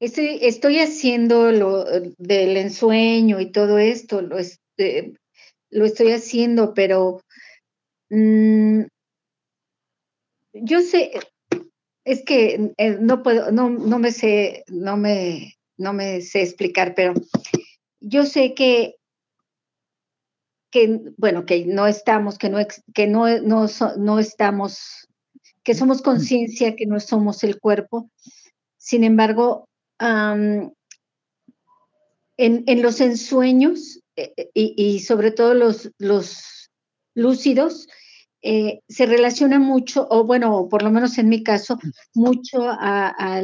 Estoy, estoy haciendo lo del ensueño y todo esto, lo, este, lo estoy haciendo, pero mmm, yo sé, es que eh, no puedo, no, no me sé, no me, no me sé explicar, pero yo sé que, que bueno, que no estamos, que no, que no, no, no estamos, que somos conciencia, que no somos el cuerpo. Sin embargo, en, en, los ensueños eh, y, sobre todo los, los lúcidos, eh, se relaciona mucho, o bueno, por lo menos en mi caso, mucho a,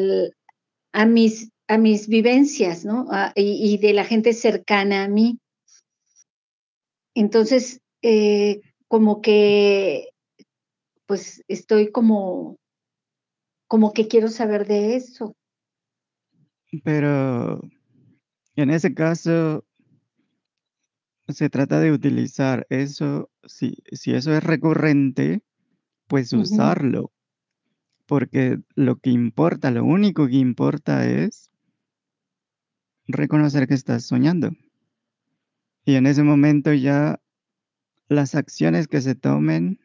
mis, a mis vivencias, y, de la gente cercana a mí. Entonces, eh, como que, pues estoy como, como que quiero saber de eso. Pero en ese caso, se trata de utilizar eso, si, si eso es recurrente, pues usarlo. Porque lo que importa, lo único que importa es reconocer que estás soñando. Y en ese momento ya las acciones que se tomen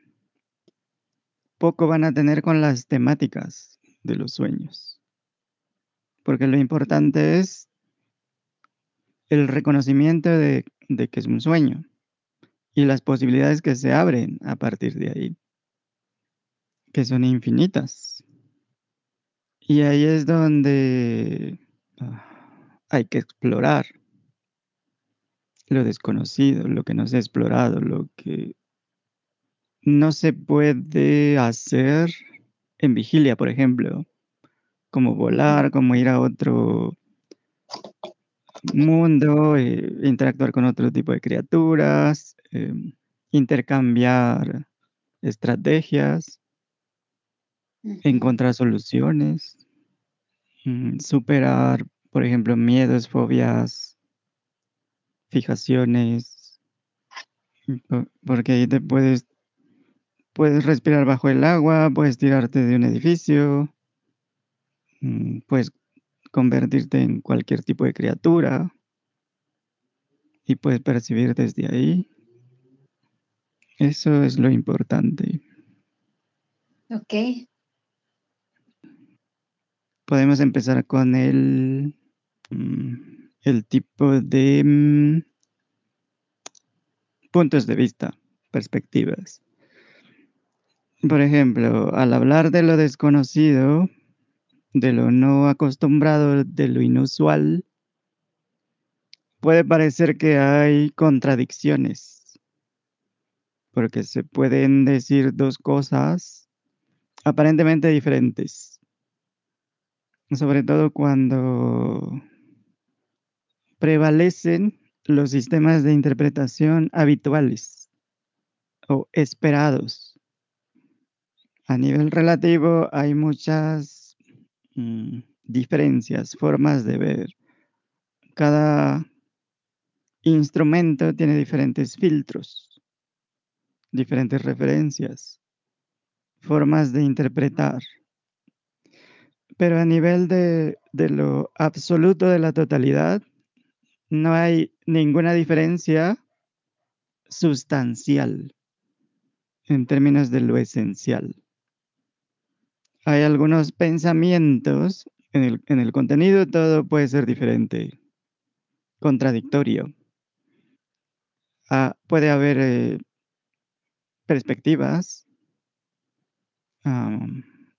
poco van a tener con las temáticas de los sueños. Porque lo importante es el reconocimiento de, que es un sueño y las posibilidades que se abren a partir de ahí, que son infinitas. Y ahí es donde ah, hay que explorar lo desconocido, lo que no se ha explorado, lo que no se puede hacer en vigilia, por ejemplo, como volar, como ir a otro mundo, eh, interactuar con otro tipo de criaturas, eh, intercambiar estrategias, encontrar soluciones, mm, superar, por ejemplo, miedos, fobias, fijaciones, po- porque ahí te puedes, puedes respirar bajo el agua, puedes tirarte de un edificio, mm, puedes convertirte en cualquier tipo de criatura y puedes percibir desde ahí. Eso es lo importante. Ok. Podemos empezar con el, mm, el tipo de mm, puntos de vista, perspectivas. Por ejemplo, al hablar de lo desconocido, de lo no acostumbrado, de lo inusual, puede parecer que hay contradicciones, porque se pueden decir dos cosas aparentemente diferentes, sobre todo cuando prevalecen los sistemas de interpretación habituales o esperados. A nivel relativo hay muchas mm, diferencias, formas de ver. Cada instrumento tiene diferentes filtros, diferentes referencias, formas de interpretar. Pero a nivel de, de lo absoluto de la totalidad, no hay ninguna diferencia sustancial en términos de lo esencial. Hay algunos pensamientos, en el, en el contenido todo puede ser diferente, contradictorio. Ah, puede haber eh, perspectivas,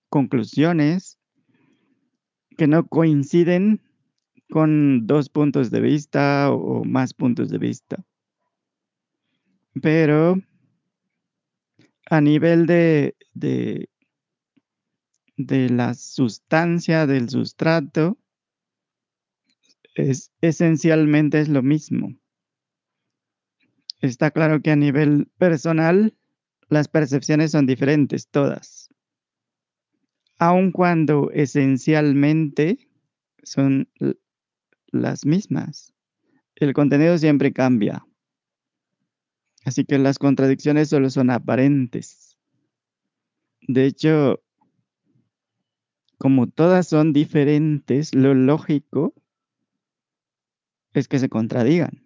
conclusiones que no coinciden con dos puntos de vista o, más puntos de vista. Pero a nivel de, de la sustancia del sustrato, es, esencialmente es lo mismo. Está claro que a nivel personal las percepciones son diferentes todas, aun cuando esencialmente son las mismas. El contenido siempre cambia, así que las contradicciones solo son aparentes. De hecho, como todas son diferentes, lo lógico es que se contradigan.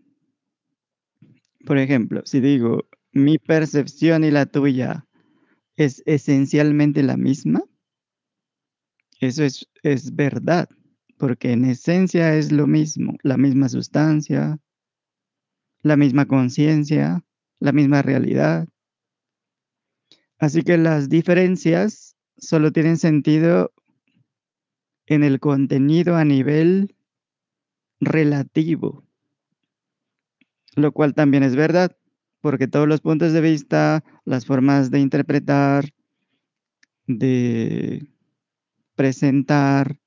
Por ejemplo, si digo, mi percepción y la tuya es esencialmente la misma, eso es, es verdad, porque en esencia es lo mismo, la misma sustancia, la misma conciencia, la misma realidad. Así que las diferencias solo tienen sentido en el contenido a nivel relativo, lo cual también es verdad, porque todos los puntos de vista, las formas de interpretar, de presentar,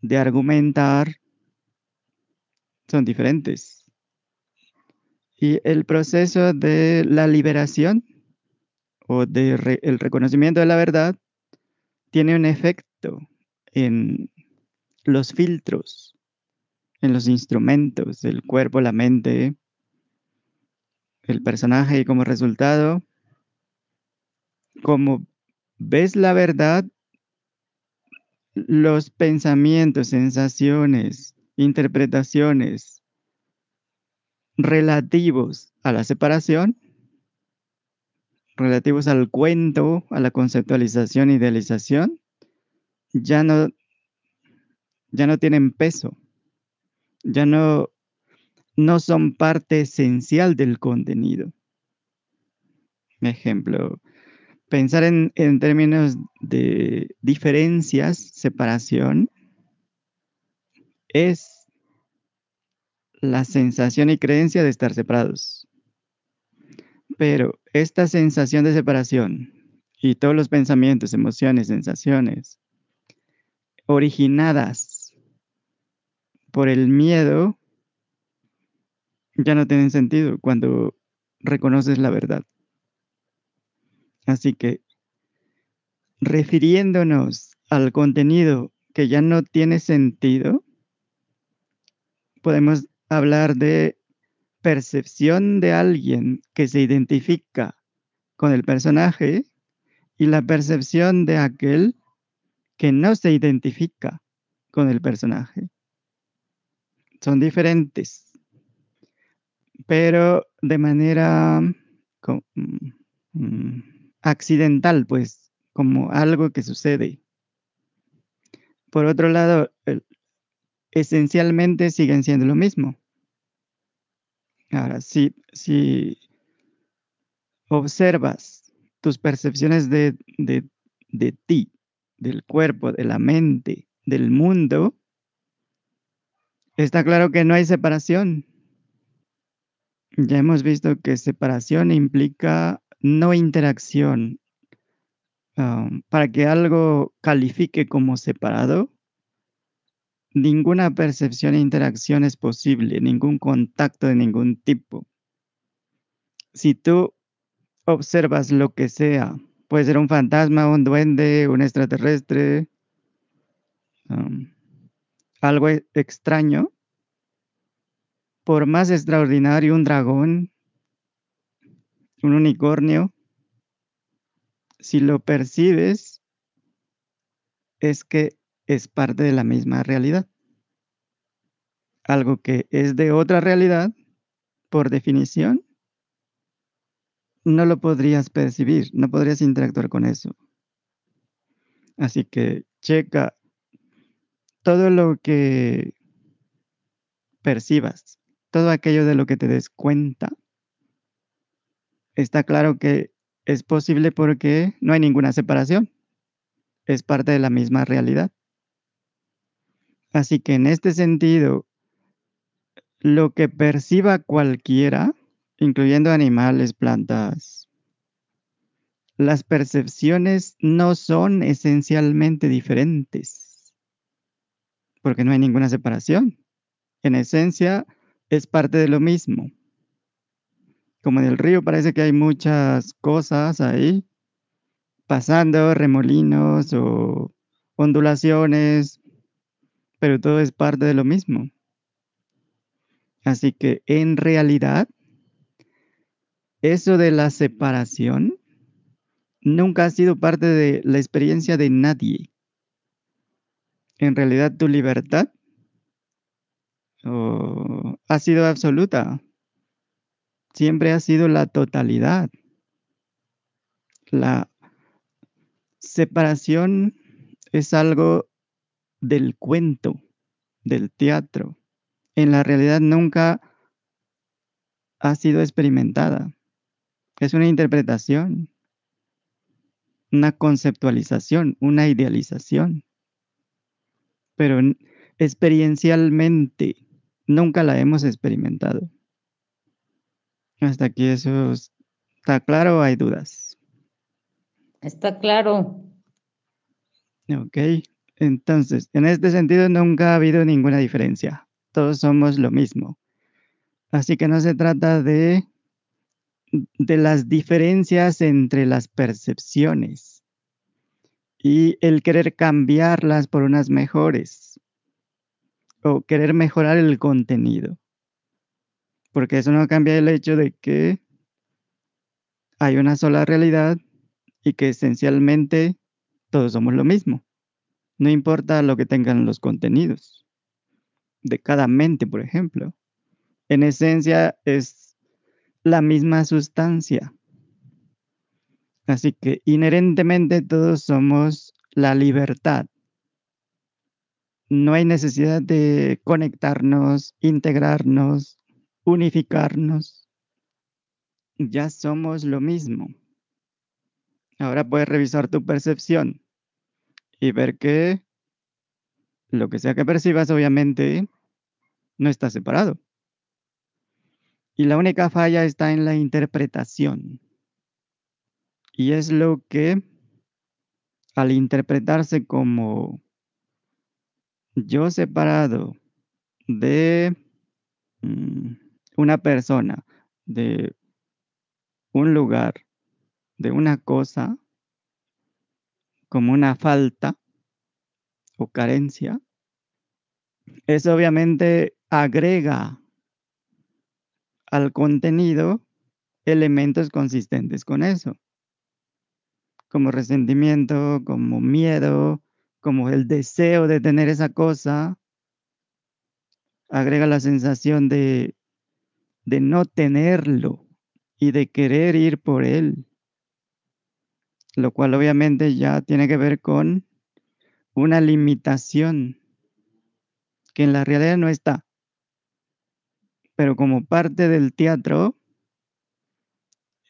de argumentar, son diferentes. Y el proceso de la liberación o de el reconocimiento de la verdad tiene un efecto en los filtros, en los instrumentos del cuerpo, la mente, el personaje y como resultado, como ves la verdad, los pensamientos, sensaciones, interpretaciones relativos a la separación, relativos al cuento, a la conceptualización, idealización, ya no, ya no tienen peso, ya no, no son parte esencial del contenido. Ejemplo, pensar en, en términos de diferencias, separación, es la sensación y creencia de estar separados. Pero esta sensación de separación y todos los pensamientos, emociones, sensaciones originadas por el miedo ya no tienen sentido cuando reconoces la verdad. Así que, refiriéndonos al contenido que ya no tiene sentido, podemos hablar de percepción de alguien que se identifica con el personaje y la percepción de aquel que no se identifica con el personaje. Son diferentes, pero de manera mm, accidental, pues, como algo que sucede. Por otro lado, esencialmente siguen siendo lo mismo. Ahora, si, si observas tus percepciones de, de, de ti del cuerpo, de la mente, del mundo, está claro que no hay separación. Ya hemos visto que separación implica no interacción. Um, para que algo califique como separado, ninguna percepción e interacción es posible, ningún contacto de ningún tipo. Si tú observas lo que sea Puede ser un fantasma, un duende, un extraterrestre, algo e-, extraño. Por más extraordinario, un dragón, un unicornio, si lo percibes, es que es parte de la misma realidad. Algo que es de otra realidad, por definición, no lo podrías percibir, no podrías interactuar con eso. Así que checa todo lo que percibas, todo aquello de lo que te des cuenta. Está claro que es posible porque no hay ninguna separación. Es parte de la misma realidad. Así que en este sentido, lo que perciba cualquiera incluyendo animales, plantas. Las percepciones no son esencialmente diferentes, porque no hay ninguna separación. En esencia, es parte de lo mismo. Como en el río parece que hay muchas cosas ahí, pasando, remolinos o ondulaciones, pero todo es parte de lo mismo. Así que en realidad eso de la separación nunca ha sido parte de la experiencia de nadie, en realidad tu libertad ha sido absoluta. Siempre ha sido la totalidad. La separación es algo del cuento, del teatro. En la realidad nunca ha sido experimentada. Es una interpretación, una conceptualización, una idealización. Pero experiencialmente nunca la hemos experimentado. Hasta aquí eso está claro o hay dudas. Está claro. Ok, entonces, en este sentido nunca ha habido ninguna diferencia. Todos somos lo mismo. Así que no se trata de, de las diferencias entre las percepciones y el querer cambiarlas por unas mejores o querer mejorar el contenido. Porque eso no cambia el hecho de que hay una sola realidad y que esencialmente todos somos lo mismo. No importa lo que tengan los contenidos de cada mente, por ejemplo. En esencia es la misma sustancia. Así que inherentemente todos somos la libertad. No hay necesidad de conectarnos, integrarnos, unificarnos. Ya somos lo mismo. Ahora puedes revisar tu percepción y ver que lo que sea que percibas obviamente no está separado. Y la única falla está en la interpretación. Y es lo que al interpretarse como yo separado de mm, una persona, de un lugar, de una cosa, como una falta o carencia, eso obviamente agrega al contenido elementos consistentes con eso, como resentimiento, como miedo, como el deseo de tener esa cosa, agrega la sensación de, de no tenerlo y de querer ir por él, lo cual obviamente ya tiene que ver con una limitación que en la realidad no está. Pero como parte del teatro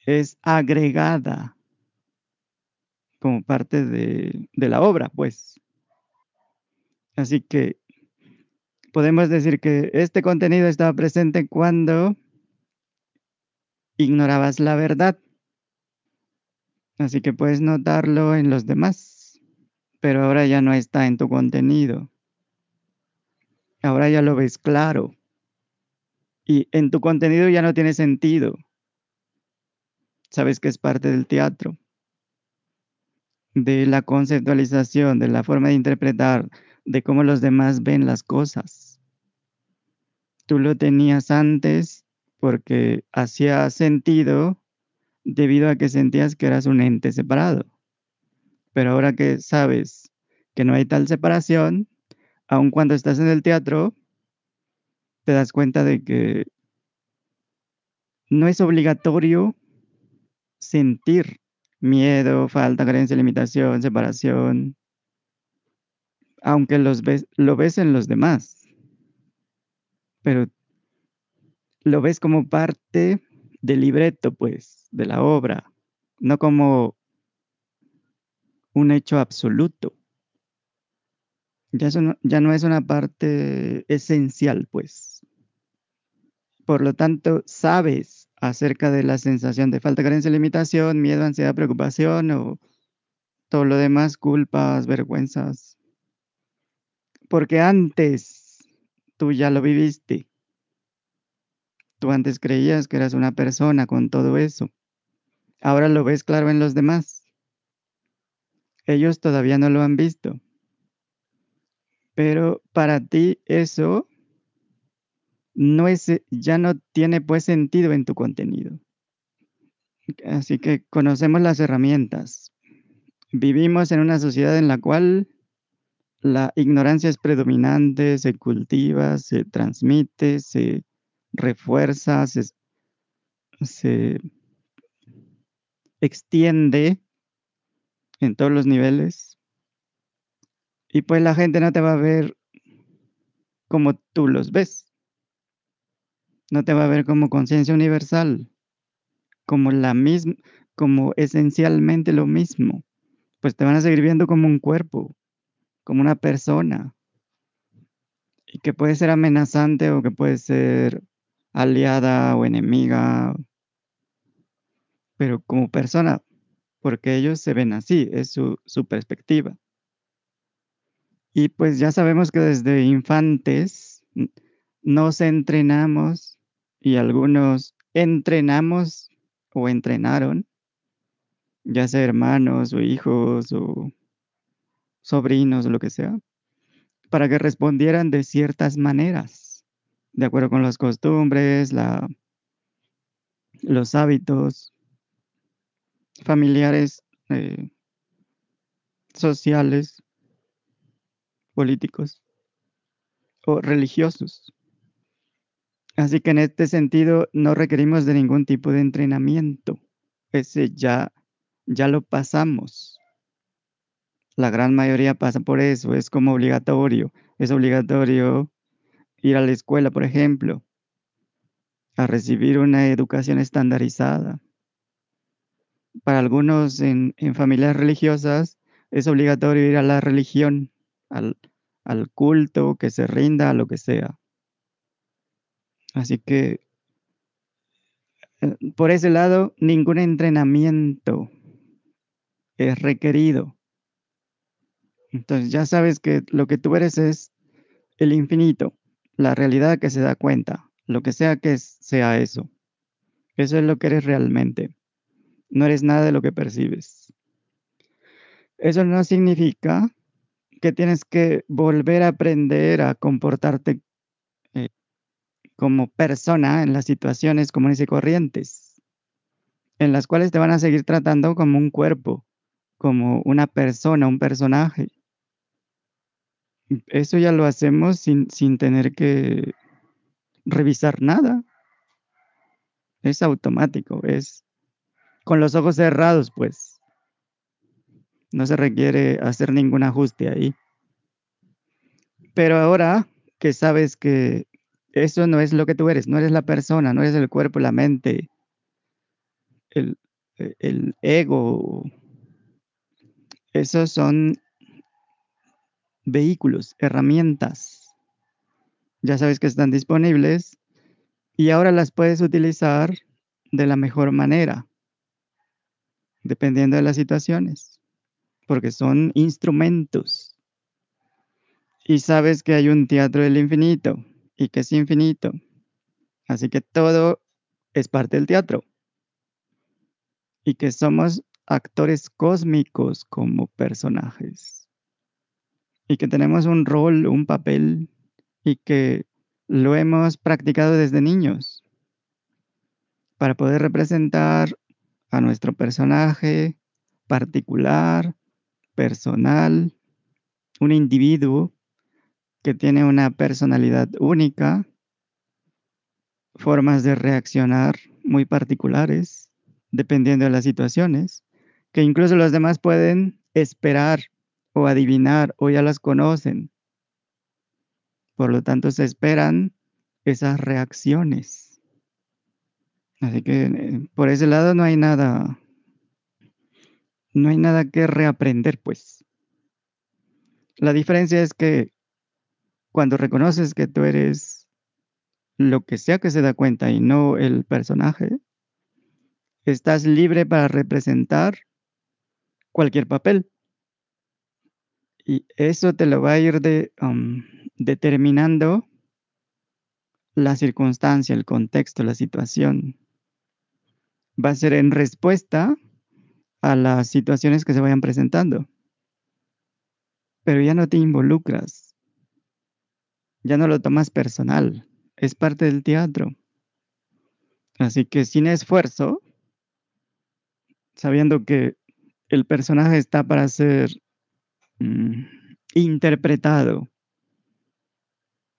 es agregada como parte de, la obra, pues. Así que podemos decir que este contenido estaba presente cuando ignorabas la verdad. Así que puedes notarlo en los demás, pero ahora ya no está en tu contenido. Ahora ya lo ves claro. Y en tu contenido ya no tiene sentido. Sabes que es parte del teatro, de la conceptualización, de la forma de interpretar, de cómo los demás ven las cosas. Tú lo tenías antes porque hacía sentido debido a que sentías que eras un ente separado. Pero ahora que sabes que no hay tal separación, aun cuando estás en el teatro, te das cuenta de que no es obligatorio sentir miedo, falta, carencia, limitación, separación, aunque los ves, lo ves en los demás, pero lo ves como parte del libreto, pues, de la obra, no como un hecho absoluto ya, no, ya no es una parte esencial, pues. Por lo tanto, sabes acerca de la sensación de falta, carencia, limitación, miedo, ansiedad, preocupación o todo lo demás, culpas, vergüenzas. Porque antes tú ya lo viviste. Tú antes creías que eras una persona con todo eso. Ahora lo ves claro en los demás. Ellos todavía no lo han visto. Pero para ti eso no es, ya no tiene pues sentido en tu contenido. Así que conocemos las herramientas. Vivimos en una sociedad en la cual la ignorancia es predominante, se cultiva, se transmite, se refuerza, se, se extiende en todos los niveles. Y pues la gente no te va a ver como tú los ves. No te va a ver como conciencia universal, como la misma, como esencialmente lo mismo. Pues te van a seguir viendo como un cuerpo, como una persona. Y que puede ser amenazante o que puede ser aliada o enemiga, pero como persona, porque ellos se ven así, es su, su perspectiva. Y pues ya sabemos que desde infantes nos entrenamos y algunos entrenamos o entrenaron, ya sea hermanos o hijos o sobrinos o lo que sea, para que respondieran de ciertas maneras, de acuerdo con las costumbres, la, los hábitos familiares, eh, sociales, políticos o religiosos. Así que en este sentido no requerimos de ningún tipo de entrenamiento. Ese ya, ya lo pasamos. La gran mayoría pasa por eso, es como obligatorio. Es obligatorio ir a la escuela, por ejemplo, a recibir una educación estandarizada. Para algunos en, familias religiosas es obligatorio ir a la religión, al culto, que se rinda a lo que sea. Así que eh, por ese lado, ningún entrenamiento es requerido. Entonces ya sabes que lo que tú eres es el infinito, la realidad que se da cuenta, lo que sea que sea eso. Eso es lo que eres realmente. No eres nada de lo que percibes. Eso no significa que tienes que volver a aprender a comportarte como persona en las situaciones comunes y corrientes, en las cuales te van a seguir tratando como un cuerpo, como una persona, un personaje. Eso ya lo hacemos sin, sin tener que revisar nada. Es automático, es con los ojos cerrados, pues. No se requiere hacer ningún ajuste ahí. Pero ahora que sabes que eso no es lo que tú eres, no eres la persona, no eres el cuerpo, la mente, el, el ego, esos son vehículos, herramientas. Ya sabes que están disponibles y ahora las puedes utilizar de la mejor manera, dependiendo de las situaciones, porque son instrumentos. Y sabes que hay un teatro del infinito y que es infinito. Así que todo es parte del teatro. Y que somos actores cósmicos como personajes y que tenemos un rol, un papel y que lo hemos practicado desde niños para poder representar a nuestro personaje particular, personal, un individuo que tiene una personalidad única, formas de reaccionar muy particulares, dependiendo de las situaciones, que incluso los demás pueden esperar o adivinar o ya las conocen. Por lo tanto, se esperan esas reacciones. Así que eh, por ese lado no hay nada, no hay nada que reaprender, pues. La diferencia es que cuando reconoces que tú eres lo que sea que se da cuenta y no el personaje, estás libre para representar cualquier papel. Y eso te lo va a ir de, um, determinando la circunstancia, el contexto, la situación. Va a ser en respuesta a las situaciones que se vayan presentando. Pero ya no te involucras. Ya no lo tomas personal. Es parte del teatro. Así que sin esfuerzo, sabiendo que el personaje está para ser Mm, interpretado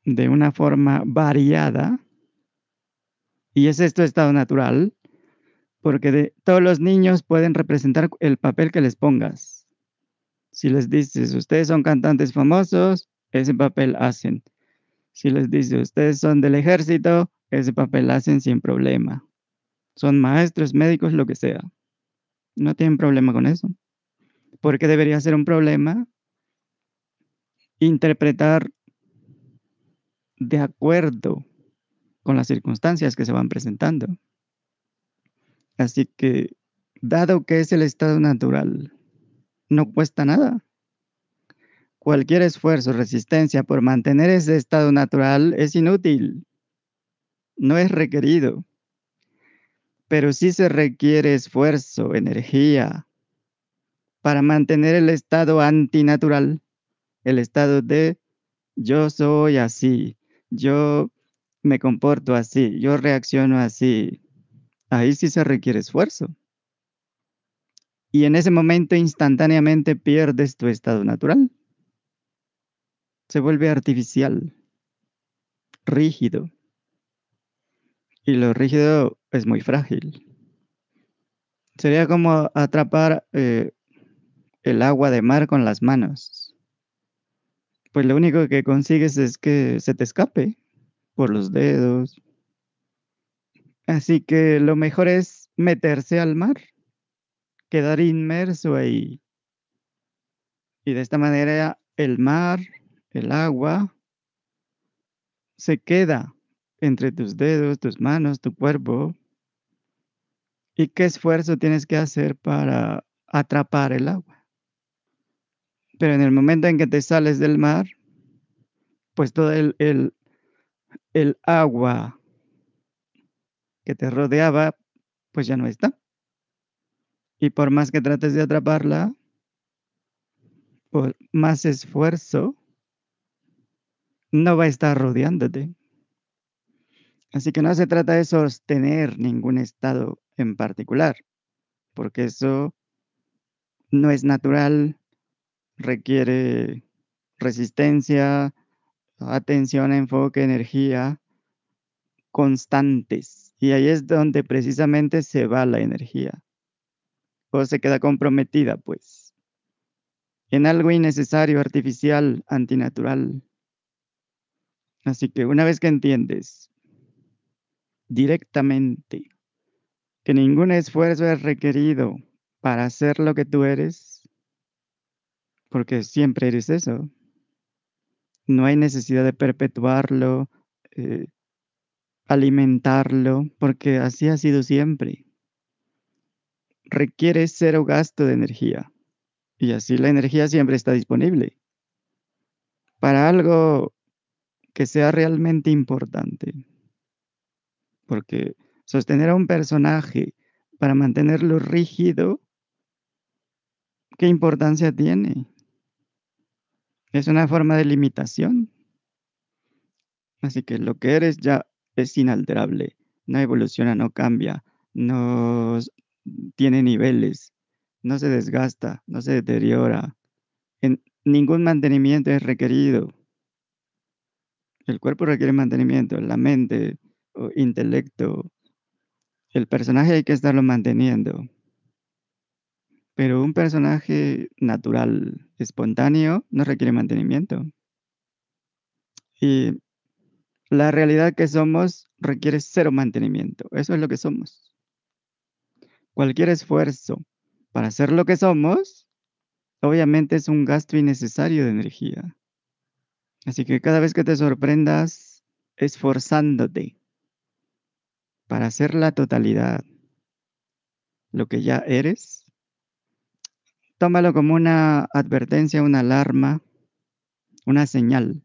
de una forma variada, y es tu estado natural, porque de, todos los niños pueden representar el papel que les pongas. Si les dices, ustedes son cantantes famosos, ese papel hacen. Si les dices, ustedes son del ejército, ese papel hacen sin problema. Son maestros, médicos, lo que sea. No tienen problema con eso. Porque debería ser un problema interpretar de acuerdo con las circunstancias que se van presentando. Así que, dado que es el estado natural, no cuesta nada. Cualquier esfuerzo, resistencia por mantener ese estado natural es inútil. No es requerido. Pero sí se requiere esfuerzo, energía, para mantener el estado antinatural, el estado de yo soy así, yo me comporto así, yo reacciono así. Ahí sí se requiere esfuerzo. Y en ese momento instantáneamente pierdes tu estado natural. Se vuelve artificial, rígido. Y lo rígido es muy frágil. Sería como atrapar eh, el agua de mar con las manos. Pues lo único que consigues es que se te escape por los dedos. Así que lo mejor es meterse al mar, quedar inmerso ahí. Y de esta manera el mar, el agua, se queda entre tus dedos, tus manos, tu cuerpo. ¿Y qué esfuerzo tienes que hacer para atrapar el agua? Pero en el momento en que te sales del mar, pues todo el, el, el agua que te rodeaba, pues ya no está. Y por más que trates de atraparla, por más esfuerzo, no va a estar rodeándote. Así que no se trata de sostener ningún estado en particular, porque eso no es natural, requiere resistencia, atención, enfoque, energía constantes. Y ahí es donde precisamente se va la energía. O se queda comprometida, pues, en algo innecesario, artificial, antinatural. Así que una vez que entiendes directamente que ningún esfuerzo es requerido para hacer lo que tú eres, porque siempre eres eso. No hay necesidad de perpetuarlo, eh, alimentarlo, porque así ha sido siempre. Requiere cero gasto de energía y así la energía siempre está disponible para algo que sea realmente importante porque sostener a un personaje para mantenerlo rígido, ¿qué importancia tiene? Es una forma de limitación. Así que lo que eres ya es inalterable, no evoluciona, no cambia, no tiene niveles, no se desgasta, no se deteriora. En ningún mantenimiento es requerido. El cuerpo requiere mantenimiento, la mente, intelecto, el personaje hay que estarlo manteniendo. Pero un personaje natural, espontáneo, no requiere mantenimiento. Y la realidad que somos requiere cero mantenimiento. Eso es lo que somos. Cualquier esfuerzo para ser lo que somos, obviamente es un gasto innecesario de energía. Así que cada vez que te sorprendas esforzándote para ser la totalidad, lo que ya eres, tómalo como una advertencia, una alarma, una señal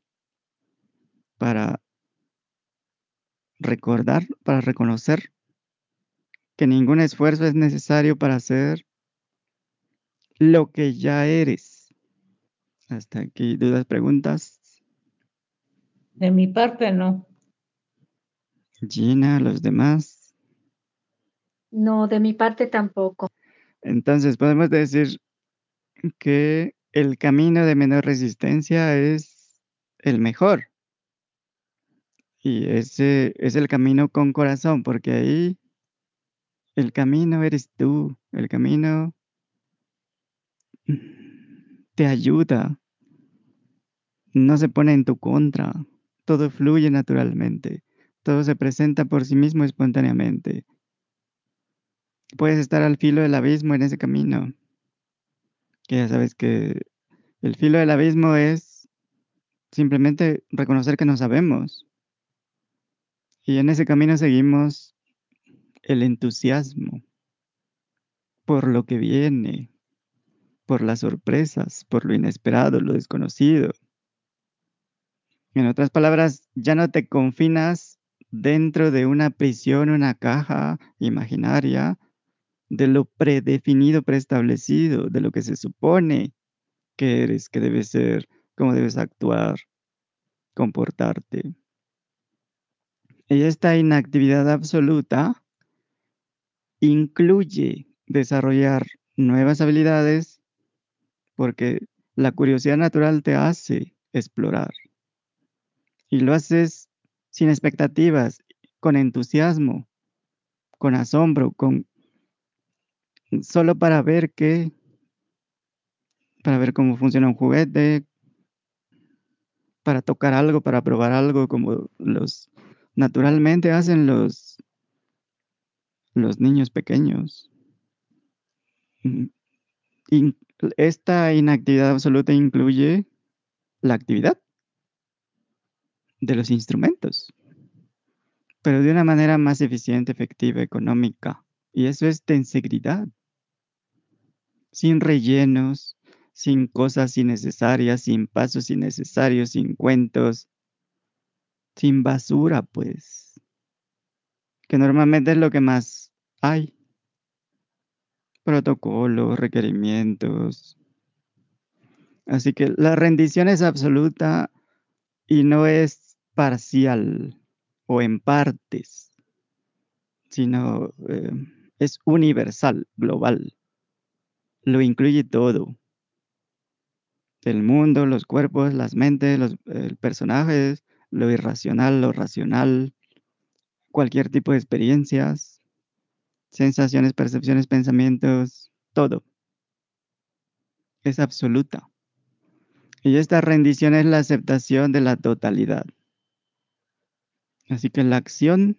para recordar, para reconocer que ningún esfuerzo es necesario para hacer lo que ya eres. Hasta aquí, dudas, preguntas. De mi parte, no. Gina, los demás. No, de mi parte tampoco. Entonces podemos decir que el camino de menor resistencia es el mejor. Y ese es el camino con corazón, porque ahí el camino eres tú, el camino te ayuda, no se pone en tu contra, todo fluye naturalmente, todo se presenta por sí mismo espontáneamente. Puedes estar al filo del abismo en ese camino, que ya sabes que el filo del abismo es simplemente reconocer que no sabemos. Y en ese camino seguimos el entusiasmo por lo que viene, por las sorpresas, por lo inesperado, lo desconocido. En otras palabras, ya no te confinas dentro de una prisión, una caja imaginaria, de lo predefinido, preestablecido, de lo que se supone que eres, que debes ser, cómo debes actuar, comportarte. Y esta inactividad absoluta incluye desarrollar nuevas habilidades porque la curiosidad natural te hace explorar. Y lo haces sin expectativas, con entusiasmo, con asombro, con solo para ver qué, para ver cómo funciona un juguete, para tocar algo, para probar algo, como los naturalmente hacen los, los niños pequeños. Mm, esta inactividad absoluta incluye la actividad de los instrumentos, pero de una manera más eficiente, efectiva, económica. Y eso es tensegridad, sin rellenos, sin cosas innecesarias, sin pasos innecesarios, sin cuentos, sin basura, pues, que normalmente es lo que más hay. Protocolos, requerimientos. Así que la rendición es absoluta y no es parcial o en partes, sino eh, es universal, global. Lo incluye todo. El mundo, los cuerpos, las mentes, los personajes, lo irracional, lo racional, cualquier tipo de experiencias, sensaciones, percepciones, pensamientos, todo. Es absoluta. Y esta rendición es la aceptación de la totalidad. Así que la acción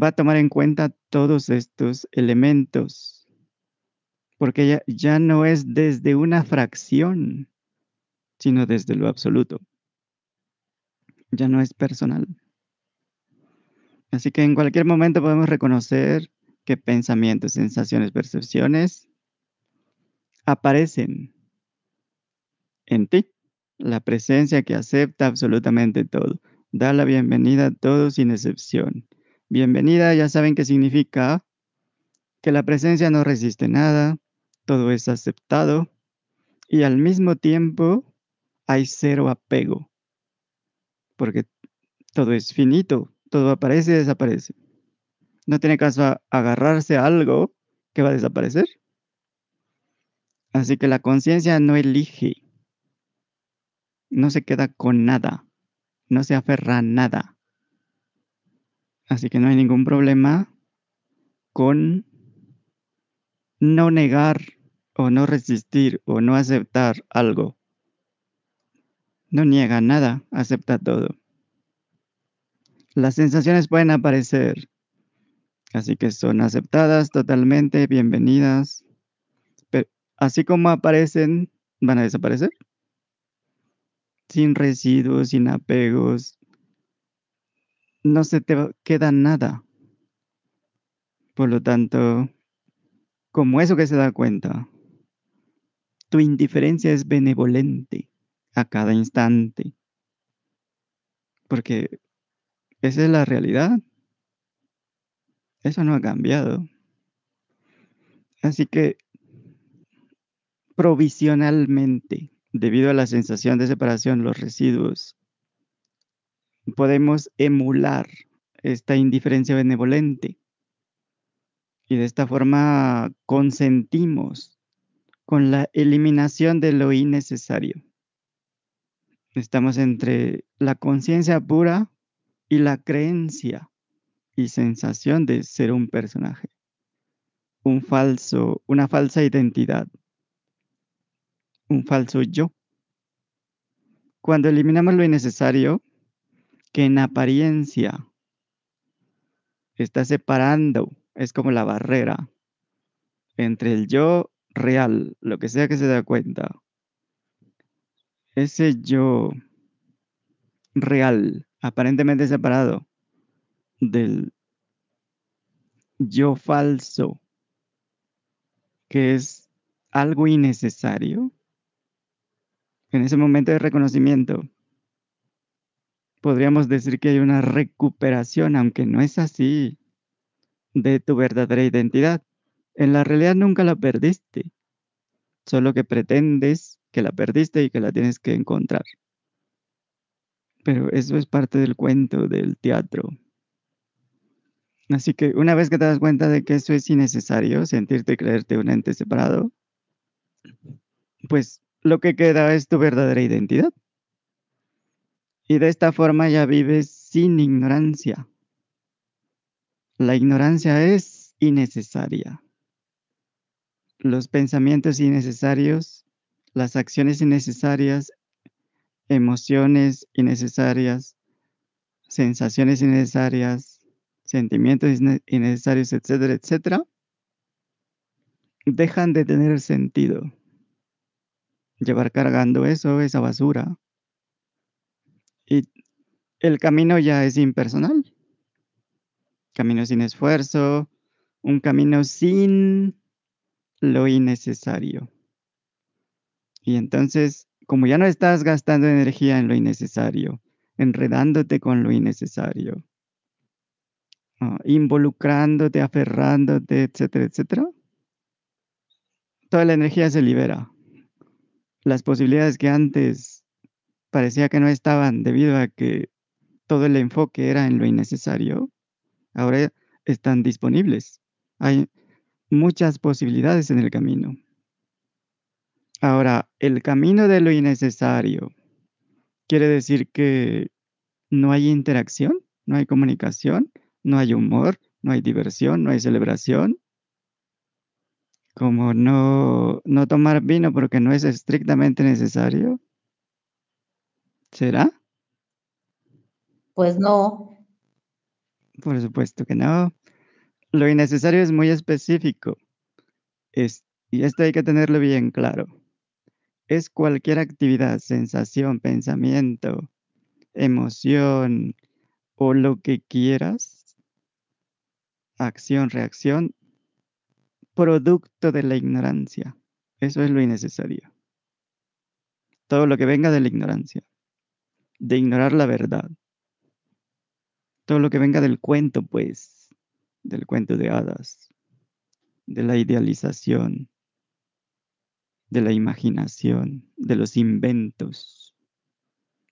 va a tomar en cuenta todos estos elementos, porque ya, ya no es desde una fracción, sino desde lo absoluto. Ya no es personal. Así que en cualquier momento podemos reconocer que pensamientos, sensaciones, percepciones aparecen en ti, la presencia que acepta absolutamente todo. Da la bienvenida a todos sin excepción. Bienvenida ya saben qué significa que la presencia no resiste nada, todo es aceptado y al mismo tiempo hay cero apego, porque todo es finito, todo aparece y desaparece. No tiene caso agarrarse a algo que va a desaparecer. Así que la conciencia no elige, no se queda con nada, no se aferra a nada. Así que no hay ningún problema con no negar o no resistir o no aceptar algo. No niega nada, acepta todo. Las sensaciones pueden aparecer, así que son aceptadas totalmente, bienvenidas. Pero así como aparecen, van a desaparecer sin residuos, sin apegos, no se te queda nada. Por lo tanto, como eso que se da cuenta, tu indiferencia es benevolente a cada instante. Porque esa es la realidad. Eso no ha cambiado. Así que provisionalmente debido a la sensación de separación, los residuos, podemos emular esta indiferencia benevolente. Y de esta forma consentimos con la eliminación de lo innecesario. Estamos entre la conciencia pura y la creencia y sensación de ser un personaje. Un falso, una falsa identidad. Un falso yo. Cuando eliminamos lo innecesario, que en apariencia está separando, es como la barrera entre el yo real, lo que sea que se da cuenta, ese yo real, aparentemente separado del yo falso, que es algo innecesario, en ese momento de reconocimiento, podríamos decir que hay una recuperación, aunque no es así, de tu verdadera identidad. En la realidad nunca la perdiste, solo que pretendes que la perdiste y que la tienes que encontrar. Pero eso es parte del cuento del teatro. Así que una vez que te das cuenta de que eso es innecesario, sentirte y creerte un ente separado, pues lo que queda es tu verdadera identidad. Y de esta forma ya vives sin ignorancia. La ignorancia es innecesaria los pensamientos innecesarios, las acciones innecesarias, emociones innecesarias, sensaciones innecesarias, sentimientos innecesarios, etcétera, etcétera, dejan de tener sentido. Llevar cargando eso, esa basura. Y el camino ya es impersonal. Camino sin esfuerzo, un camino sin lo innecesario. Y entonces, como ya no estás gastando energía en lo innecesario, enredándote con lo innecesario, involucrándote, aferrándote, etcétera, etcétera, toda la energía se libera. Las posibilidades que antes parecía que no estaban debido a que todo el enfoque era en lo innecesario, ahora están disponibles. Hay muchas posibilidades en el camino. Ahora, el camino de lo innecesario quiere decir que no hay interacción, no hay comunicación, no hay humor, no hay diversión, no hay celebración. Como no, no tomar vino porque no es estrictamente necesario. ¿Será? Pues no. Por supuesto que no. Lo innecesario es muy específico. y esto hay que tenerlo bien claro. Es cualquier actividad, sensación, pensamiento, emoción o lo que quieras, acción, reacción, producto de la ignorancia. Eso es lo innecesario. Todo lo que venga de la ignorancia, de ignorar la verdad. Todo lo que venga del cuento, pues, del cuento de hadas, de la idealización, de la imaginación, de los inventos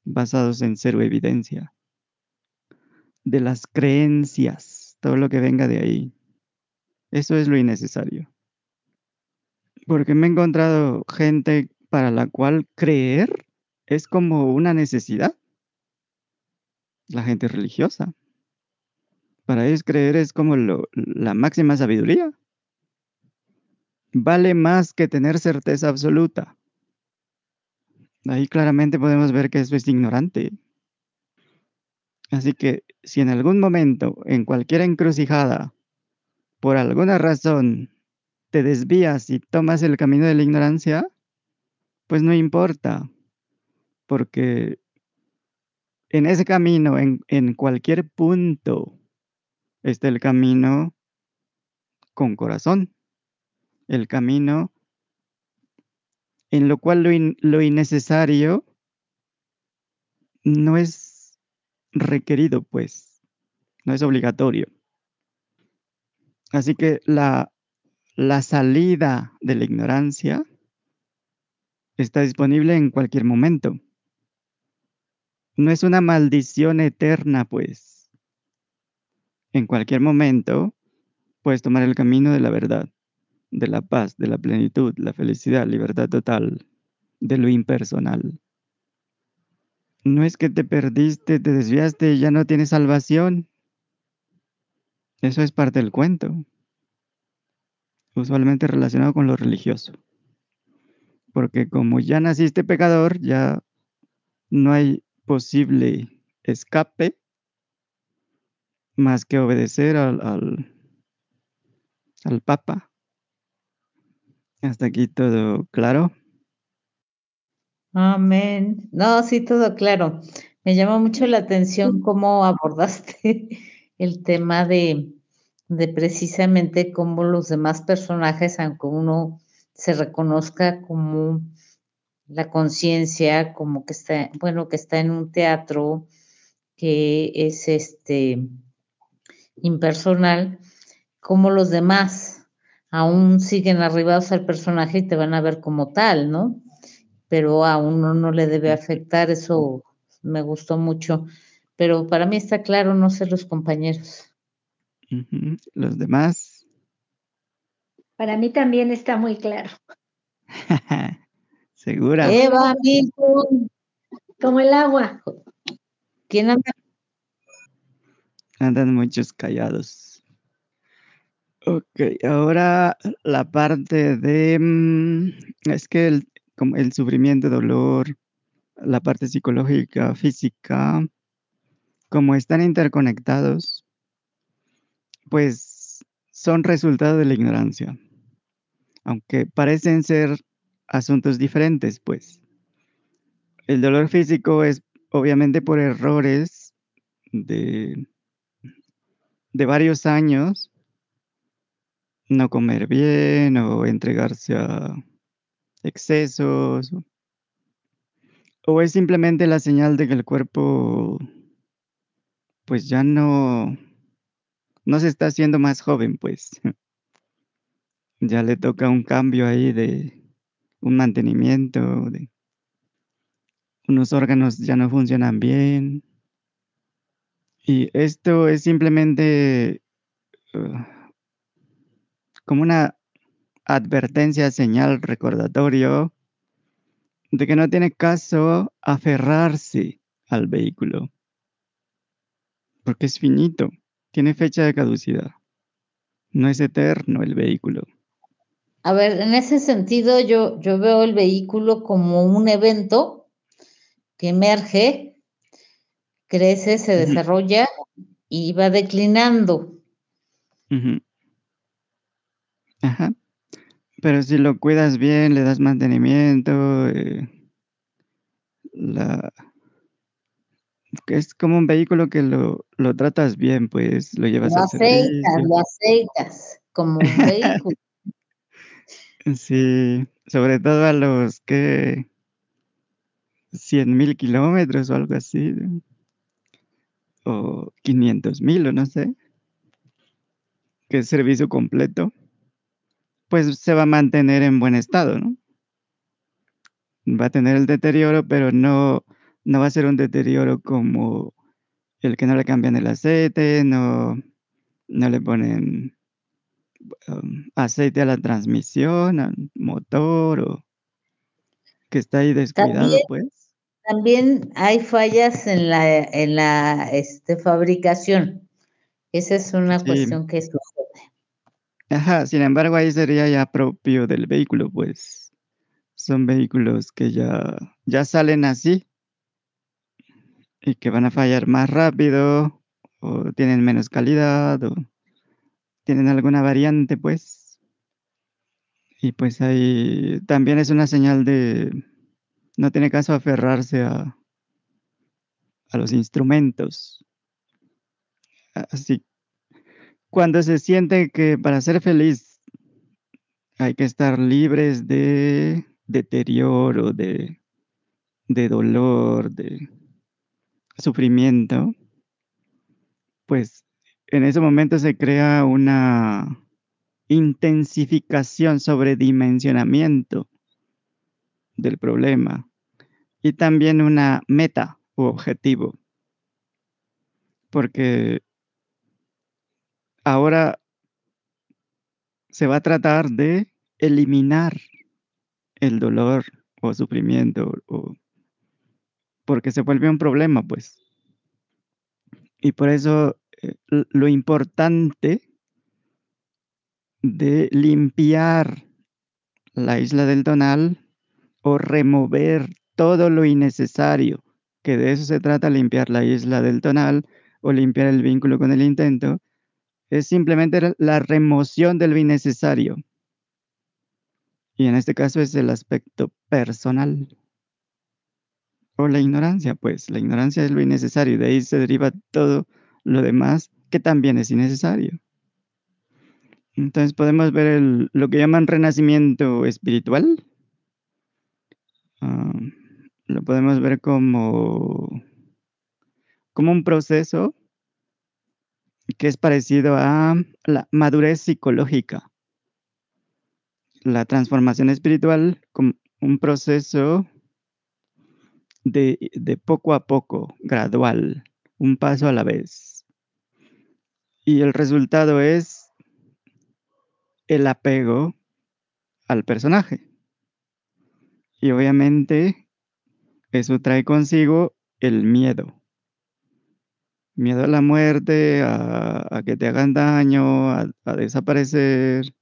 basados en cero evidencia, de las creencias, todo lo que venga de ahí. Eso es lo innecesario. Porque me he encontrado gente para la cual creer es como una necesidad. La gente religiosa. Para ellos creer es como la máxima sabiduría. Vale más que tener certeza absoluta. Ahí claramente podemos ver que eso es ignorante. Así que si en algún momento, en cualquier encrucijada, por alguna razón, te desvías y tomas el camino de la ignorancia, pues no importa, porque en ese camino, en, en cualquier punto está el camino con corazón, el camino en lo cual lo, innecesario no es requerido, pues, no es obligatorio. Así que la, la salida de la ignorancia está disponible en cualquier momento. No es una maldición eterna, pues en cualquier momento puedes tomar el camino de la verdad. de la paz, de la plenitud, la felicidad, libertad total, de lo impersonal. No es que te perdiste, te desviaste y ya no tienes salvación. Eso es parte del cuento, usualmente relacionado con lo religioso. Porque como ya naciste pecador, ya no hay posible escape más que obedecer al, al, al Papa. Hasta aquí todo claro. Amén. No, sí, todo claro. Me llama mucho la atención cómo abordaste el tema de, de precisamente cómo los demás personajes, aunque uno se reconozca como la conciencia, como que está, bueno, que está en un teatro que es este impersonal, como los demás aún siguen arribados al personaje y te van a ver como tal, ¿no? Pero a uno no le debe afectar, eso me gustó mucho. Pero para mí está claro, no sé los compañeros. Los demás. Para mí también está muy claro. Segura. Eva, Milton, Como el agua. ¿quién anda? Andan muchos callados. Ok, ahora la parte de... mm, Es que el, como el sufrimiento, dolor, la parte psicológica, física, como están interconectados, pues son resultado de la ignorancia. Aunque parecen ser asuntos diferentes, pues. El dolor físico es obviamente por errores de, de varios años, no comer bien o entregarse a excesos, o- es simplemente la señal de que el cuerpo pues ya no, no se está haciendo más joven, pues. Ya le toca un cambio ahí de un mantenimiento, de unos órganos ya no funcionan bien. Y esto es simplemente uh, como una advertencia, señal, recordatorio de que no tiene caso aferrarse al vehículo, porque es finito, tiene fecha de caducidad, no es eterno el vehículo. A ver, en ese sentido yo, yo veo el vehículo como un evento que emerge, crece, se desarrolla y va declinando. Ajá. Pero si lo cuidas bien, le das mantenimiento, eh, la, es como un vehículo que lo, lo tratas bien, pues lo llevas Lo al aceitas, servicio. lo aceitas como un vehículo. Sí, sobre todo a los que 100 mil kilómetros o algo así, o 500 mil o no sé, que es servicio completo, pues se va a mantener en buen estado, ¿no? Va a tener el deterioro, pero no, no va a ser un deterioro como el que no le cambian el aceite, no, no le ponen um, aceite a la transmisión, al motor, o que está ahí descuidado, También, pues. también hay fallas en la, en la este, fabricación. Esa es una Sí, cuestión que sucede. ajá, sin embargo ahí sería ya propio del vehículo, pues. Son vehículos que ya, ya salen así y que van a fallar más rápido, o tienen menos calidad, o tienen alguna variante, pues. Y pues ahí también es una señal de no tiene caso aferrarse a, a los instrumentos. Así, cuando se siente que para ser feliz hay que estar libres de deterioro, de, de dolor, de sufrimiento, pues en ese momento se crea una intensificación, sobredimensionamiento del problema y también una meta u objetivo. Porque ahora se va a tratar de eliminar el dolor o sufrimiento o porque se vuelve un problema, pues. Y por eso eh, lo importante de limpiar la isla del tonal o remover todo lo innecesario, que de eso se trata limpiar la isla del tonal o limpiar el vínculo con el intento, es simplemente la remoción de lo innecesario. Y en este caso es el aspecto personal. La ignorancia, pues la ignorancia es lo innecesario, de ahí se deriva todo lo demás que también es innecesario. Entonces podemos ver lo que llaman renacimiento espiritual. Ah, lo podemos ver como, como un proceso que es parecido a la madurez psicológica. La transformación espiritual como un proceso de, de poco a poco, gradual, un paso a la vez. Y el resultado es el apego al personaje. Y obviamente eso trae consigo el miedo. Miedo a la muerte, a, que te hagan daño, a, a desaparecer.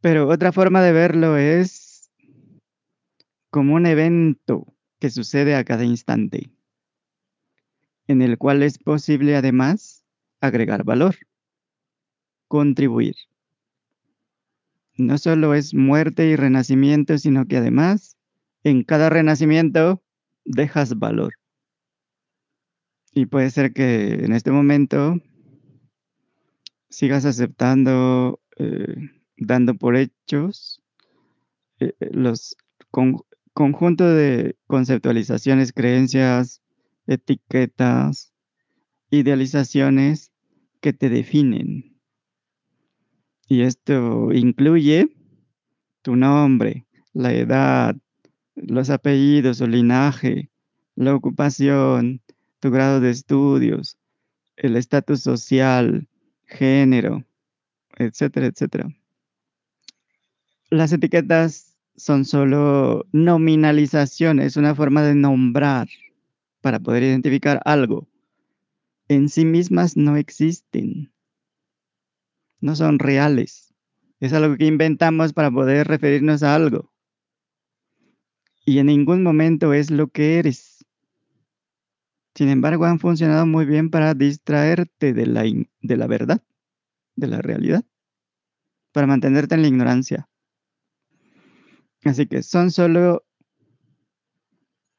Pero otra forma de verlo es como un evento que sucede a cada instante, en el cual es posible además agregar valor, contribuir. No solo es muerte y renacimiento, sino que además en cada renacimiento dejas valor. Y puede ser que en este momento sigas aceptando, eh, dando por hechos eh, los conjuntos de conceptualizaciones, creencias, etiquetas, idealizaciones que te definen. Y esto incluye tu nombre, la edad, los apellidos o linaje, la ocupación, tu grado de estudios, el estatus social, género, etcétera, etcétera. Las etiquetas son solo nominalizaciones, una forma de nombrar para poder identificar algo. En sí mismas no existen, no son reales. Es algo que inventamos para poder referirnos a algo. Y en ningún momento es lo que eres. Sin embargo, han funcionado muy bien para distraerte de la, de la verdad, de la realidad, para mantenerte en la ignorancia. Así que son solo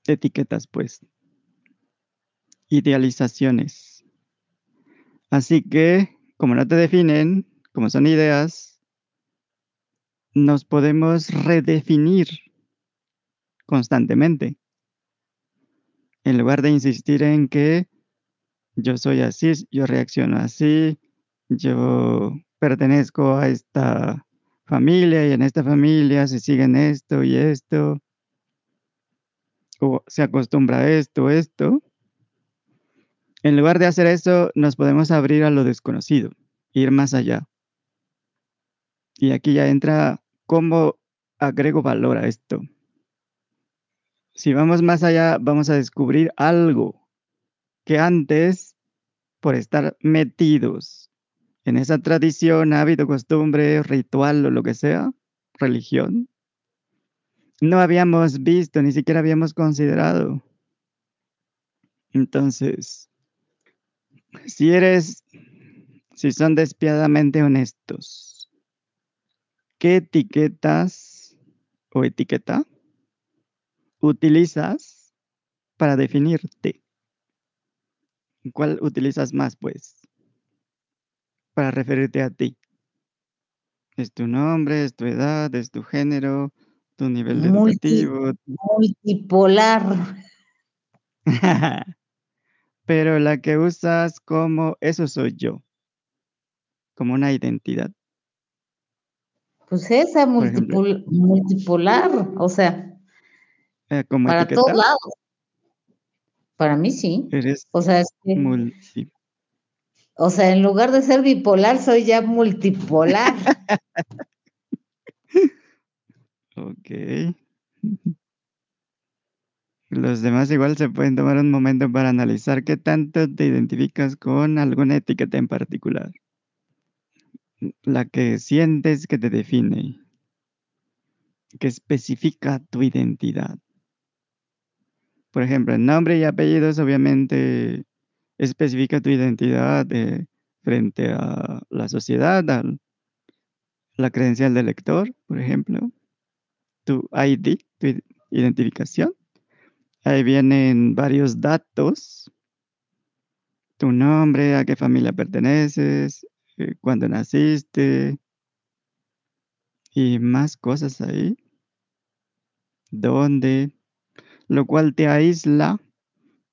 etiquetas, pues, idealizaciones. Así que, como no te definen, como son ideas, nos podemos redefinir constantemente en lugar de insistir en que yo soy así, yo reacciono así, yo pertenezco a esta familia y en esta familia se siguen esto y esto, o se acostumbra a esto, esto. En lugar de hacer eso, nos podemos abrir a lo desconocido, ir más allá. Y aquí ya entra cómo agrego valor a esto. Si vamos más allá, vamos a descubrir algo que antes, por estar metidos en esa tradición, hábito, costumbre, ritual o lo que sea, religión, no habíamos visto, ni siquiera habíamos considerado. Entonces, si eres, si son despiadamente honestos, ¿qué etiquetas o etiqueta utilizas para definirte? ¿Cuál utilizas más, pues? Para referirte a ti. ¿Es tu nombre, es tu edad, es tu género, tu nivel educativo? Multipolar. Pero la que usas como eso soy yo, como una identidad. Pues esa multipolar, o sea, eh, como para todos lados. Para mí sí. Eres o sea, es que... O sea, en lugar de ser bipolar, soy ya multipolar. ok. Los demás igual se pueden tomar un momento para analizar qué tanto te identificas con alguna etiqueta en particular. La que sientes que te define, que especifica tu identidad. Por ejemplo, el nombre y apellidos obviamente especifica tu identidad eh, frente a la sociedad, a la credencial del lector, por ejemplo, tu ID, tu identificación. Ahí vienen varios datos, tu nombre, a qué familia perteneces, eh, cuándo naciste y más cosas ahí. ¿Dónde? Lo cual te aísla,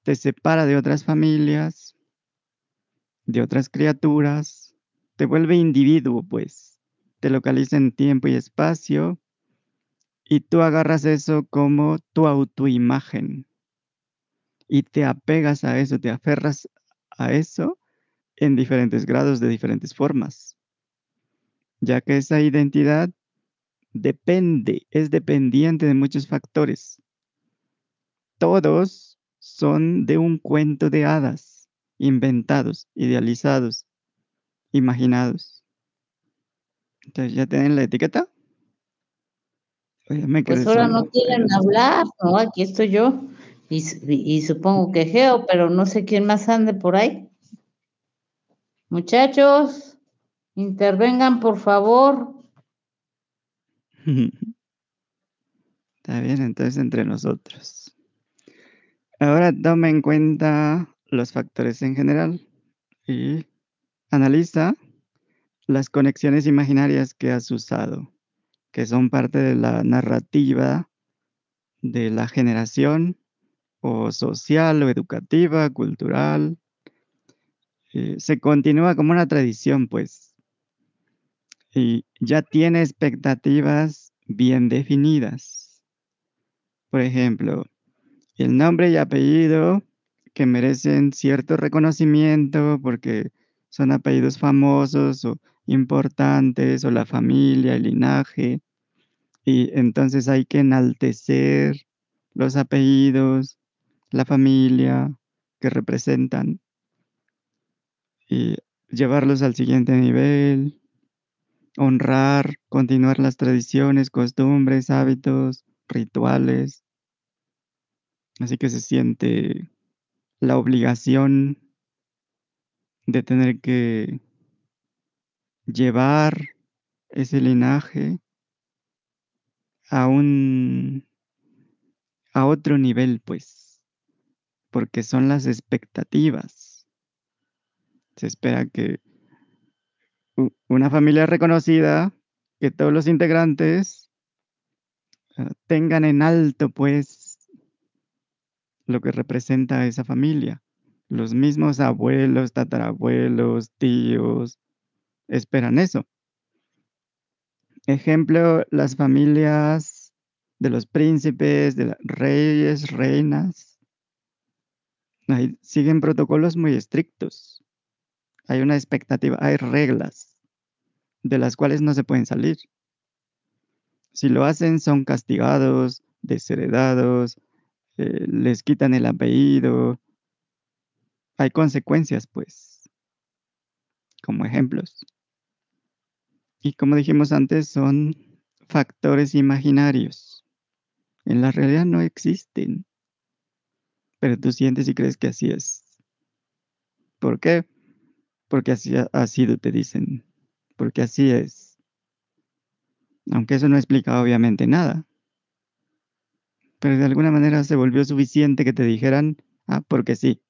te separa de otras familias, de otras criaturas, te vuelve individuo, pues. Te localiza en tiempo y espacio y tú agarras eso como tu autoimagen y te apegas a eso, te aferras a eso en diferentes grados, de diferentes formas, ya que esa identidad depende, es dependiente de muchos factores. Todos son de un cuento de hadas, inventados, idealizados, imaginados. Entonces, ¿ya tienen la etiqueta? pues ahora no quieren hablar, ¿no? Aquí estoy yo. Y, y, supongo que Geo, pero no sé quién más ande por ahí. Muchachos, intervengan, por favor. Está bien, entonces entre nosotros. Ahora toma en cuenta los factores en general y analiza las conexiones imaginarias que has usado que son parte de la narrativa de la generación o social o educativa, cultural. Eh, se continúa como una tradición, pues. Y ya tiene expectativas bien definidas. Por ejemplo, el nombre y apellido que merecen cierto reconocimiento porque son apellidos famosos o importantes o la familia, el linaje, y entonces hay que enaltecer los apellidos, la familia que representan y llevarlos al siguiente nivel, honrar, continuar las tradiciones, costumbres, hábitos, rituales. Así que se siente la obligación de tener que llevar ese linaje a un a otro nivel, pues, porque son las expectativas. Se espera que una familia reconocida, que todos los integrantes ah, tengan en alto, pues, lo que representa a esa familia. Los mismos abuelos, tatarabuelos, tíos, esperan eso. Ejemplo, las familias de los príncipes, de los reyes, reinas, siguen protocolos muy estrictos. Hay una expectativa, hay reglas de las cuales no se pueden salir. Si lo hacen son castigados, desheredados, eh, les quitan el apellido. Hay consecuencias, pues, como ejemplos. Y como dijimos antes, son factores imaginarios. En la realidad no existen. Pero tú sientes y crees que así es. ¿Por qué? Porque así ha sido, te dicen. Porque así es. Aunque eso no explica obviamente nada. Pero de alguna manera se volvió suficiente que te dijeran, ah, porque sí.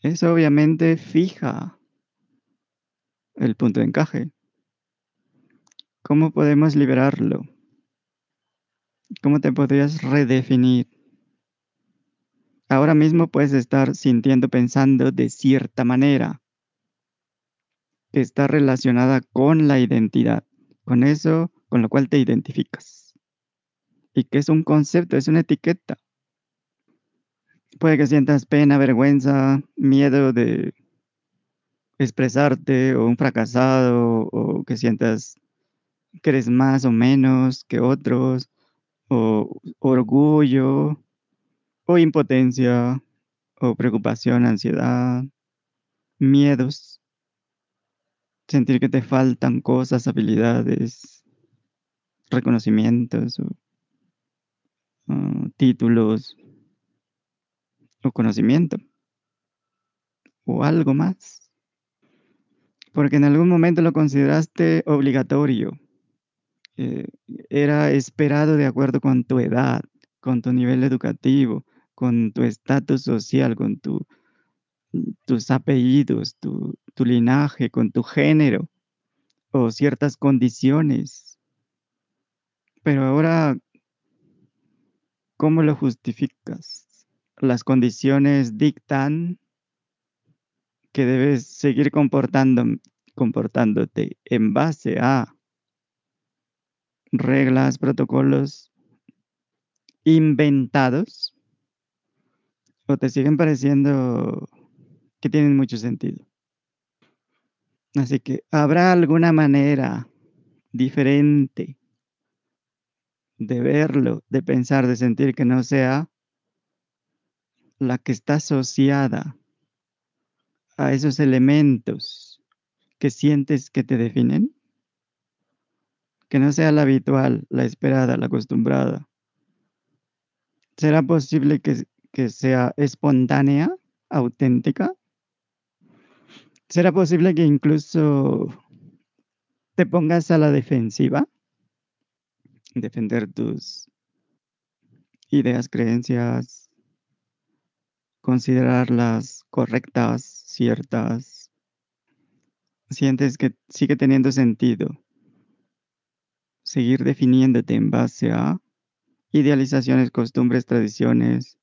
Eso obviamente fija el punto de encaje. ¿Cómo podemos liberarlo? ¿Cómo te podrías redefinir? Ahora mismo puedes estar sintiendo, pensando de cierta manera que está relacionada con la identidad, con eso con lo cual te identificas. Y que es un concepto, es una etiqueta. Puede que sientas pena, vergüenza, miedo de expresarte o un fracasado o que sientas que eres más o menos que otros o orgullo o impotencia o preocupación, ansiedad, miedos, sentir que te faltan cosas, habilidades, reconocimientos o uh, títulos o conocimiento o algo más. Porque en algún momento lo consideraste obligatorio. Eh, era esperado de acuerdo con tu edad, con tu nivel educativo, con tu estatus social, con tu, tus apellidos, tu linaje, con tu género o ciertas condiciones. Pero ahora, ¿cómo lo justificas? Las condiciones dictan que debes seguir comportándote en base a reglas, protocolos inventados o te siguen pareciendo que tienen mucho sentido. Así que habrá alguna manera diferente de verlo, de pensar, de sentir que no sea la que está asociada a esos elementos que sientes que te definen, que no sea la habitual, la esperada, la acostumbrada. ¿Será posible que, que sea espontánea, auténtica? ¿Será posible que incluso te pongas a la defensiva? Defender tus ideas, creencias, considerarlas correctas, ciertas. Sientes que sigue teniendo sentido seguir definiéndote en base a idealizaciones, costumbres, tradiciones,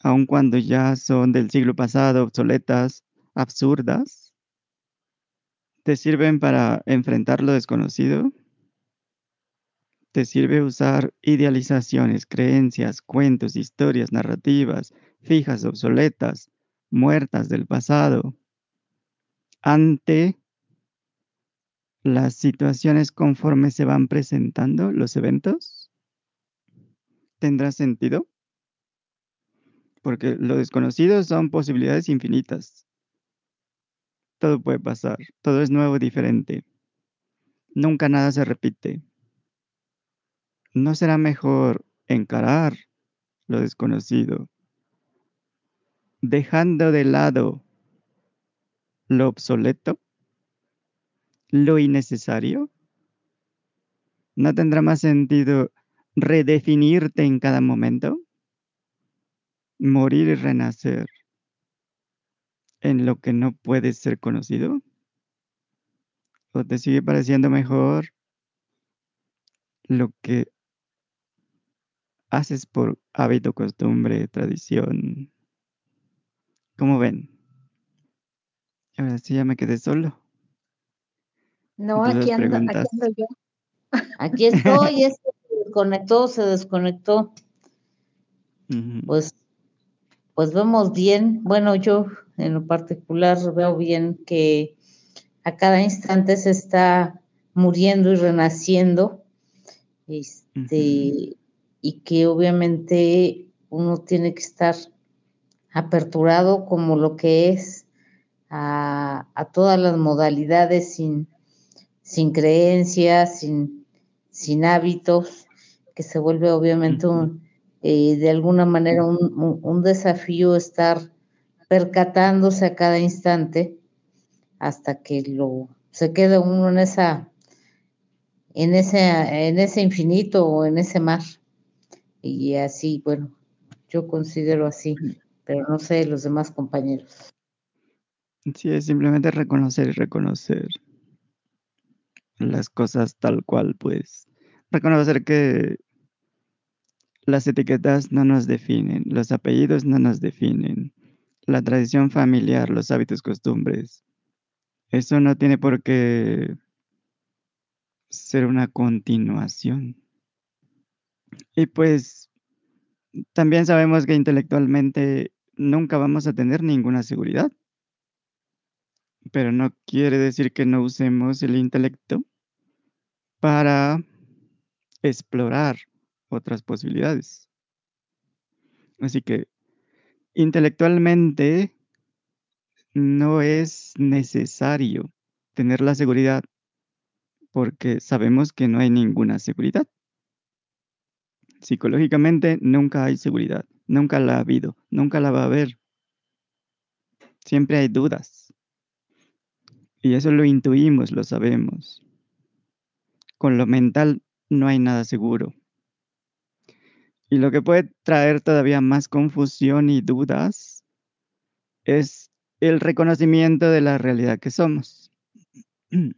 aun cuando ya son del siglo pasado, obsoletas, absurdas, te sirven para enfrentar lo desconocido. Te sirve usar idealizaciones, creencias, cuentos, historias, narrativas, fijas, obsoletas, muertas del pasado, ante las situaciones conforme se van presentando los eventos? ¿Tendrá sentido? Porque lo desconocido son posibilidades infinitas. Todo puede pasar, todo es nuevo, diferente. Nunca nada se repite. ¿No será mejor encarar lo desconocido, dejando de lado lo obsoleto, lo innecesario? ¿No tendrá más sentido redefinirte en cada momento? Morir y renacer en lo que no puede ser conocido? ¿O te sigue pareciendo mejor lo que haces por hábito, costumbre, tradición? ¿Cómo ven? Ahora sí ya me quedé solo. No, aquí ando, aquí ando yo. Aquí estoy, este se desconectó, se desconectó. Pues, pues vemos bien. Bueno, yo en lo particular veo bien que a cada instante se está muriendo y renaciendo. Este, y que obviamente uno tiene que estar aperturado como lo que es a, a todas las modalidades sin, sin creencias, sin, sin hábitos, que se vuelve obviamente un, eh, de alguna manera un, un- un desafío estar percatándose a cada instante hasta que lo se queda uno en esa en ese en ese infinito o en ese mar y así bueno yo considero así pero no sé los demás compañeros Sí, es simplemente reconocer y reconocer las cosas tal cual, pues. Reconocer que las etiquetas no nos definen, los apellidos no nos definen, la tradición familiar, los hábitos, costumbres. Eso no tiene por qué ser una continuación. Y pues también sabemos que intelectualmente nunca vamos a tener ninguna seguridad. pero no quiere decir que no usemos el intelecto para explorar otras posibilidades. Así que intelectualmente no es necesario tener la seguridad porque sabemos que no hay ninguna seguridad. Psicológicamente nunca hay seguridad, nunca la ha habido, nunca la va a haber. Siempre hay dudas. Y eso lo intuimos, lo sabemos. Con lo mental no hay nada seguro. Y lo que puede traer todavía más confusión y dudas es el reconocimiento de la realidad que somos.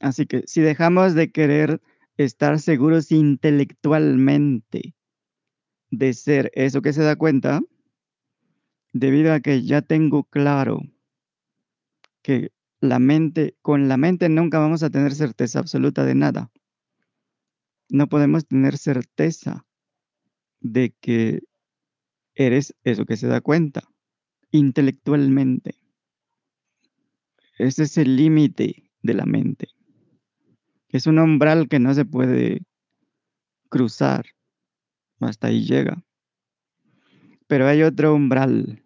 Así que si dejamos de querer estar seguros intelectualmente de ser eso que se da cuenta, debido a que ya tengo claro que la mente, con la mente nunca vamos a tener certeza absoluta de nada. No podemos tener certeza de que eres eso que se da cuenta intelectualmente. Ese es el límite de la mente. Es un umbral que no se puede cruzar. Hasta ahí llega. Pero hay otro umbral.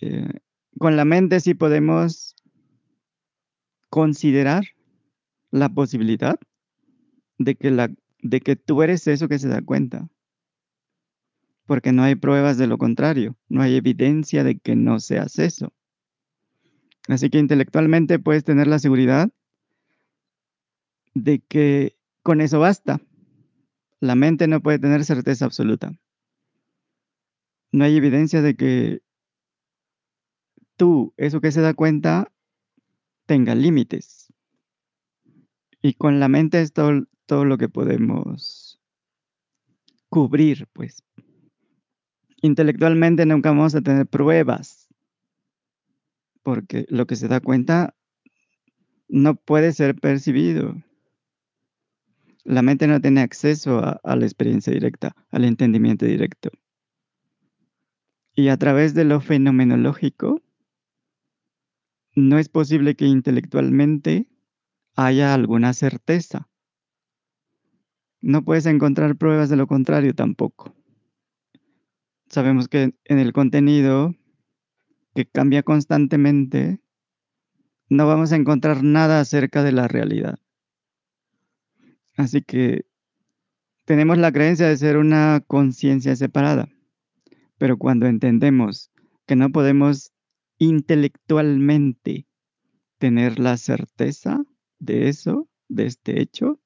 Eh, con la mente sí podemos considerar la posibilidad de que, la, de que tú eres eso que se da cuenta. Porque no hay pruebas de lo contrario, no hay evidencia de que no seas eso. Así que intelectualmente puedes tener la seguridad de que con eso basta. La mente no puede tener certeza absoluta. No hay evidencia de que tú, eso que se da cuenta, tenga límites. Y con la mente es todo, todo lo que podemos cubrir, pues. Intelectualmente nunca vamos a tener pruebas, porque lo que se da cuenta no puede ser percibido. La mente no tiene acceso a, la experiencia directa, al entendimiento directo. Y a través de lo fenomenológico, no es posible que intelectualmente haya alguna certeza. No puedes encontrar pruebas de lo contrario tampoco. Sabemos que en el contenido, que cambia constantemente, no vamos a encontrar nada acerca de la realidad. Así que tenemos la creencia de ser una conciencia separada, pero cuando entendemos que no podemos intelectualmente tener la certeza de eso, de este hecho,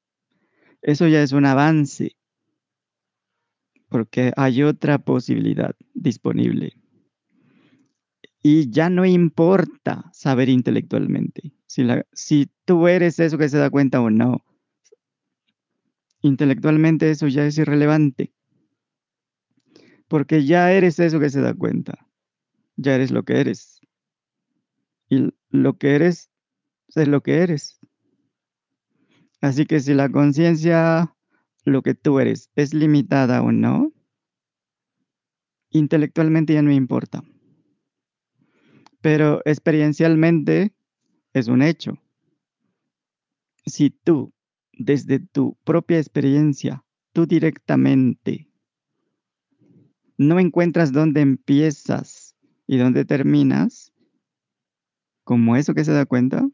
eso ya es un avance, porque hay otra posibilidad disponible. Y ya no importa saber intelectualmente si, tú eres eso que se da cuenta o no. Intelectualmente eso ya es irrelevante, porque ya eres eso que se da cuenta, ya eres lo que eres. Y lo que eres es lo que eres. Así que si la conciencia, lo que tú eres, es limitada o no, intelectualmente ya no importa. Pero experiencialmente es un hecho. Si tú, desde tu propia experiencia, tú directamente, no encuentras dónde empiezas y dónde terminas, como eso que se da cuenta,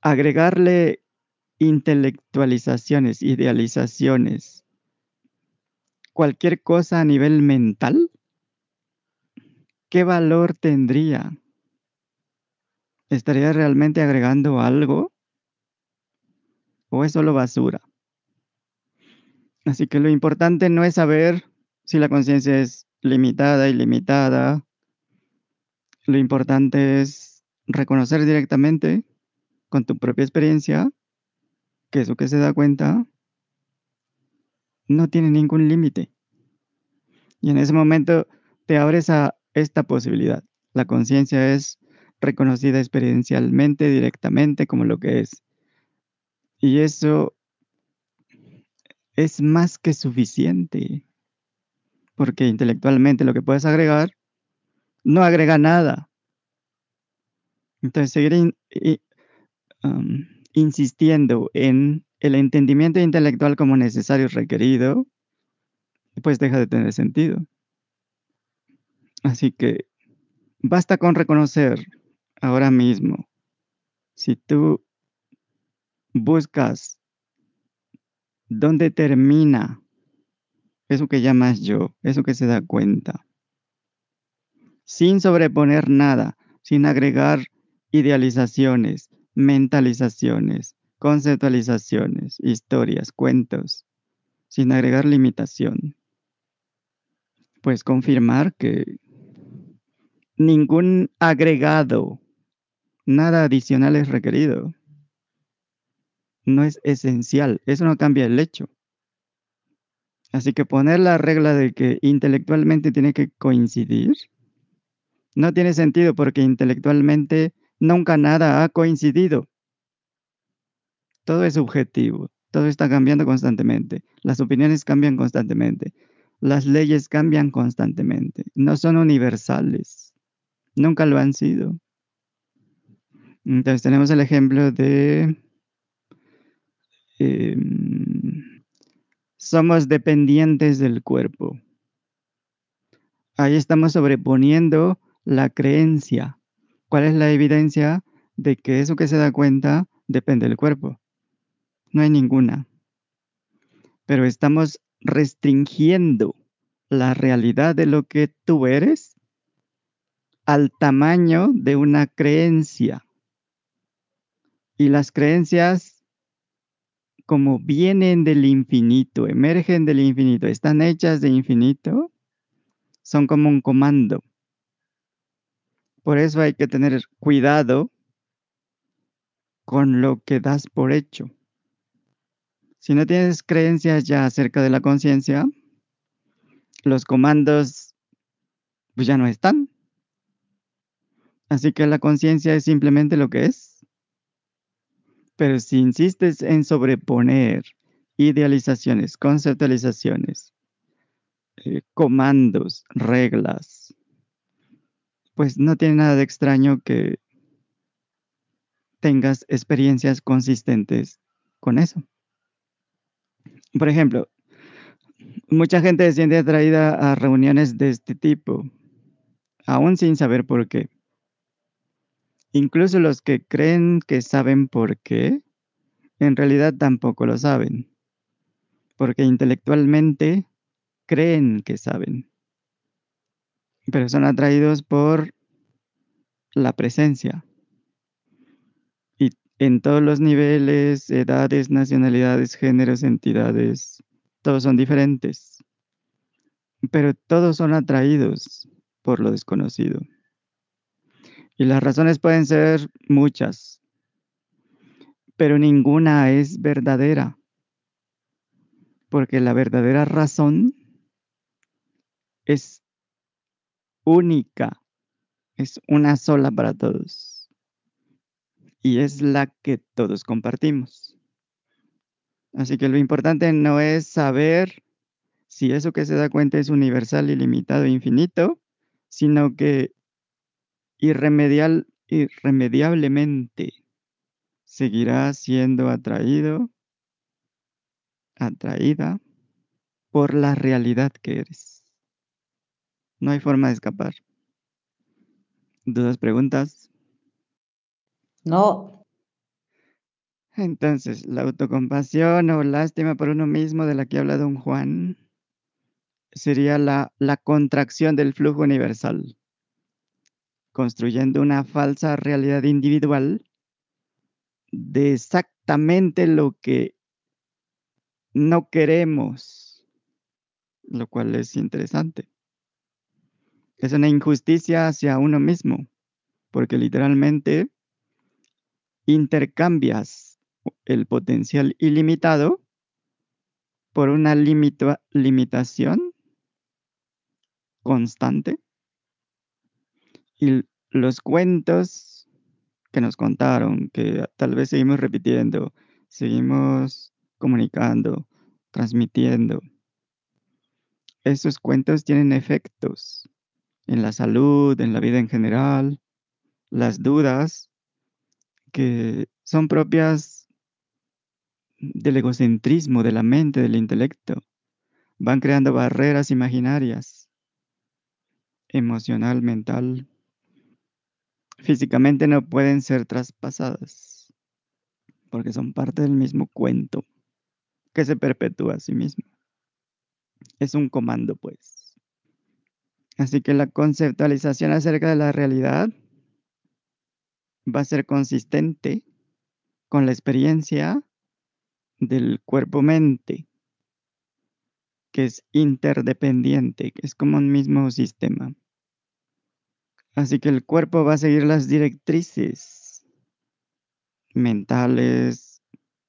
agregarle intelectualizaciones, idealizaciones, cualquier cosa a nivel mental, ¿qué valor tendría? ¿Estaría realmente agregando algo? ¿O es solo basura? Así que lo importante no es saber si la conciencia es limitada, ilimitada, lo importante es reconocer directamente con tu propia experiencia que eso que se da cuenta no tiene ningún límite. Y en ese momento te abres a esta posibilidad. La conciencia es reconocida experiencialmente, directamente, como lo que es. Y eso es más que suficiente. Porque intelectualmente lo que puedes agregar no agrega nada. Entonces, seguir insistiendo en el entendimiento intelectual como necesario requerido, pues deja de tener sentido. Así que basta con reconocer ahora mismo, si tú buscas dónde termina eso que llamas yo, eso que se da cuenta, sin sobreponer nada, sin agregar idealizaciones, mentalizaciones, conceptualizaciones, historias, cuentos, sin agregar limitación. Pues confirmar que ningún agregado, nada adicional es requerido. No es esencial, eso no cambia el hecho. Así que poner la regla de que intelectualmente tiene que coincidir no tiene sentido porque intelectualmente nunca nada ha coincidido. Todo es subjetivo, todo está cambiando constantemente, las opiniones cambian constantemente, las leyes cambian constantemente, no son universales, nunca lo han sido. Entonces tenemos el ejemplo de... Em, somos dependientes del cuerpo. Ahí estamos sobreponiendo la creencia. ¿Cuál es la evidencia de que eso que se da cuenta depende del cuerpo? No hay ninguna. Pero estamos restringiendo la realidad de lo que tú eres al tamaño de una creencia. Y las creencias, como vienen del infinito, emergen del infinito, están hechas de infinito, son como un comando. Por eso hay que tener cuidado con lo que das por hecho. Si no tienes creencias ya acerca de la conciencia, los comandos pues ya no están. Así que la conciencia es simplemente lo que es. Pero si insistes en sobreponer idealizaciones, conceptualizaciones, eh, comandos, reglas, pues no tiene nada de extraño que tengas experiencias consistentes con eso. Por ejemplo, mucha gente se siente atraída a reuniones de este tipo, aún sin saber por qué. Incluso los que creen que saben por qué, en realidad tampoco lo saben, porque intelectualmente creen que saben pero son atraídos por la presencia. Y en todos los niveles, edades, nacionalidades, géneros, entidades, todos son diferentes. Pero todos son atraídos por lo desconocido. Y las razones pueden ser muchas, pero ninguna es verdadera. Porque la verdadera razón es única, es una sola para todos. Y es la que todos compartimos. Así que lo importante no es saber si eso que se da cuenta es universal, ilimitado, infinito, sino que irremedial, irremediablemente seguirá siendo atraído, atraída por la realidad que eres. No hay forma de escapar. ¿Dudas, preguntas? No. Entonces, la autocompasión o lástima por uno mismo de la que habla don Juan sería la, la contracción del flujo universal, construyendo una falsa realidad individual de exactamente lo que no queremos, lo cual es interesante es una injusticia hacia uno mismo, porque literalmente intercambias el potencial ilimitado por una limitación constante. Y los cuentos que nos contaron, que tal vez seguimos repitiendo, seguimos comunicando, transmitiendo, esos cuentos tienen efectos en la salud, en la vida en general, las dudas que son propias del egocentrismo, de la mente, del intelecto. Van creando barreras imaginarias, emocional, mental. Físicamente no pueden ser traspasadas, porque son parte del mismo cuento que se perpetúa a sí mismo. Es un comando, pues. Así que la conceptualización acerca de la realidad va a ser consistente con la experiencia del cuerpo-mente, que es interdependiente, que es como un mismo sistema. Así que el cuerpo va a seguir las directrices mentales,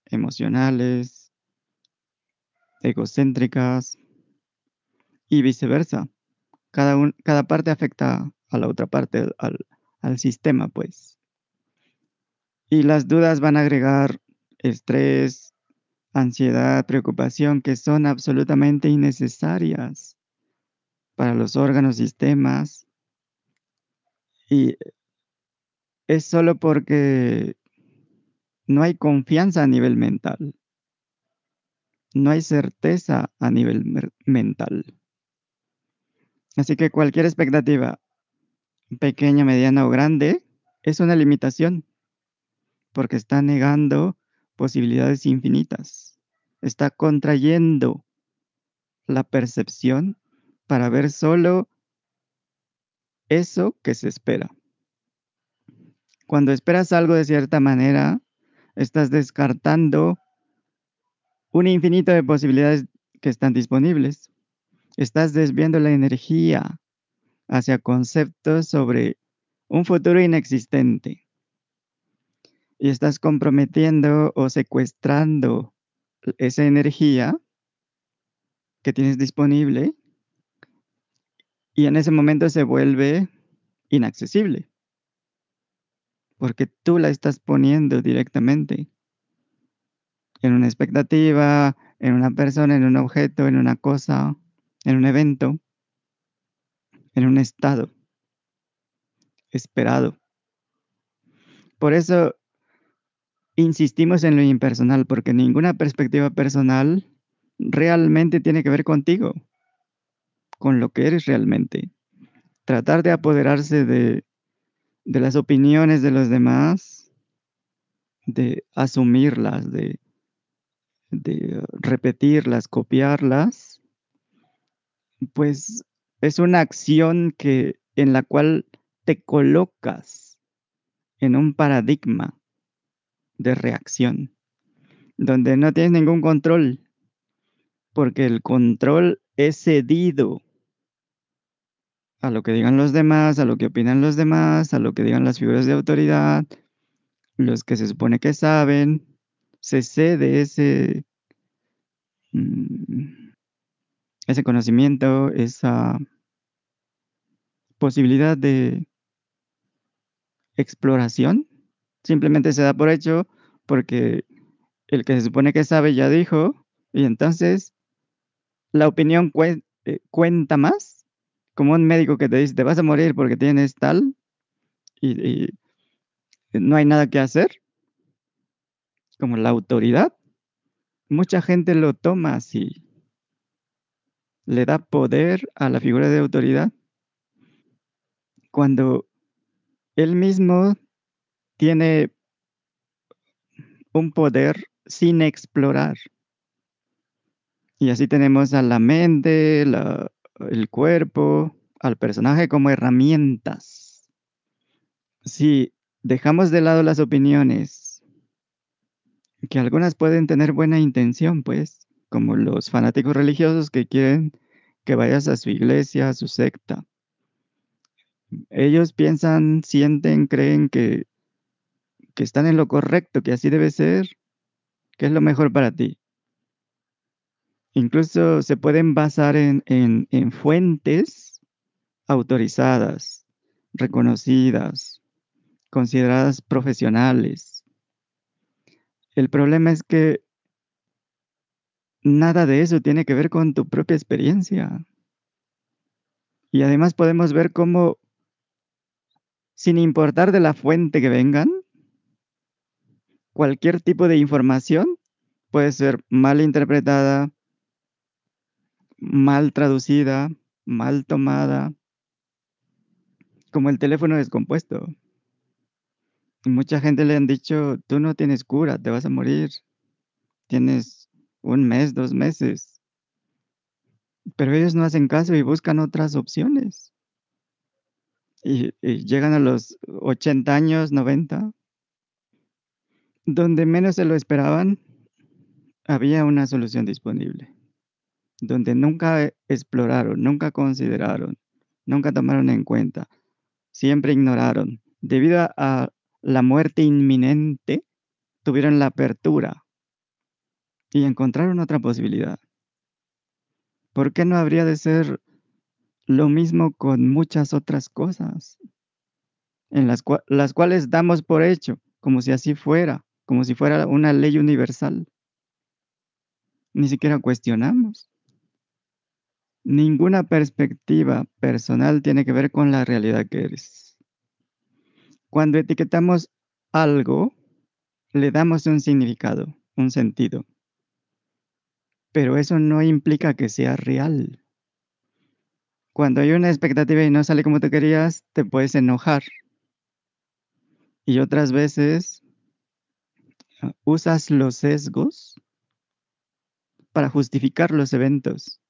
emocionales, egocéntricas y viceversa. Cada, cada parte afecta a la otra parte, al, al sistema, pues. Y las dudas van a agregar estrés, ansiedad, preocupación, que son absolutamente innecesarias para los órganos, sistemas. Y es solo porque no hay confianza a nivel mental. No hay certeza a nivel mental. Así que cualquier expectativa, pequeña, mediana o grande, es una limitación, porque está negando posibilidades infinitas. Está contrayendo la percepción para ver solo eso que se espera. Cuando esperas algo de cierta manera, estás descartando un infinito de posibilidades que están disponibles. Estás desviando la energía hacia conceptos sobre un futuro inexistente. Y estás comprometiendo o secuestrando esa energía que tienes disponible y en ese momento se vuelve inaccesible porque tú la estás poniendo directamente en una expectativa, en una persona, en un objeto, en una cosa, en un evento, en un estado esperado. Por eso insistimos en lo impersonal, porque ninguna perspectiva personal realmente tiene que ver contigo, con lo que eres realmente. Tratar de apoderarse de, las opiniones de los demás, de asumirlas, de, de repetirlas, copiarlas, pues es una acción que en la cual te colocas en un paradigma de reacción, donde no tienes ningún control, porque el control es cedido a lo que digan los demás, a lo que opinan los demás, a lo que digan las figuras de autoridad, los que se supone que saben, se cede ese, mm, ese conocimiento, esa posibilidad de exploración, simplemente se da por hecho porque el que se supone que sabe ya dijo, y entonces la opinión eh, cuenta más, como un médico que te dice, te vas a morir porque tienes tal, y, y no hay nada que hacer, como la autoridad. Mucha gente lo toma así, le da poder a la figura de autoridad cuando él mismo tiene un poder sin explorar. Y así tenemos a la mente, el cuerpo, al personaje como herramientas. Si dejamos de lado las opiniones, que algunas pueden tener buena intención, pues, como los fanáticos religiosos que quieren que vayas a su iglesia, a su secta. Ellos piensan, sienten, creen que, que están en lo correcto, que así debe ser, que es lo mejor para ti. Incluso se pueden basar en, en, en fuentes autorizadas, reconocidas, consideradas profesionales. El problema es que nada de eso tiene que ver con tu propia experiencia. Y además podemos ver cómo, sin importar de la fuente que vengan, cualquier tipo de información puede ser mal interpretada, mal traducida, mal tomada, como el teléfono descompuesto. Mucha gente le han dicho, tú no tienes cura, te vas a morir. Tienes un mes, dos meses. Pero ellos no hacen caso y buscan otras opciones. Y, y llegan a los 80 años, 90, donde menos se lo esperaban, había una solución disponible. Donde nunca exploraron, nunca consideraron, nunca tomaron en cuenta, siempre ignoraron. Debido a la muerte inminente, tuvieron la apertura y encontraron otra posibilidad. ¿Por qué no habría de ser lo mismo con muchas otras cosas? En las, cua- las cuales damos por hecho, como si así fuera, como si fuera una ley universal. Ni siquiera cuestionamos. Ninguna perspectiva personal tiene que ver con la realidad que eres. Cuando etiquetamos algo, le damos un significado, un sentido. Pero eso no implica que sea real. Cuando hay una expectativa y no sale como tú querías, te puedes enojar. Y otras veces ah, usas los sesgos para justificar los eventos,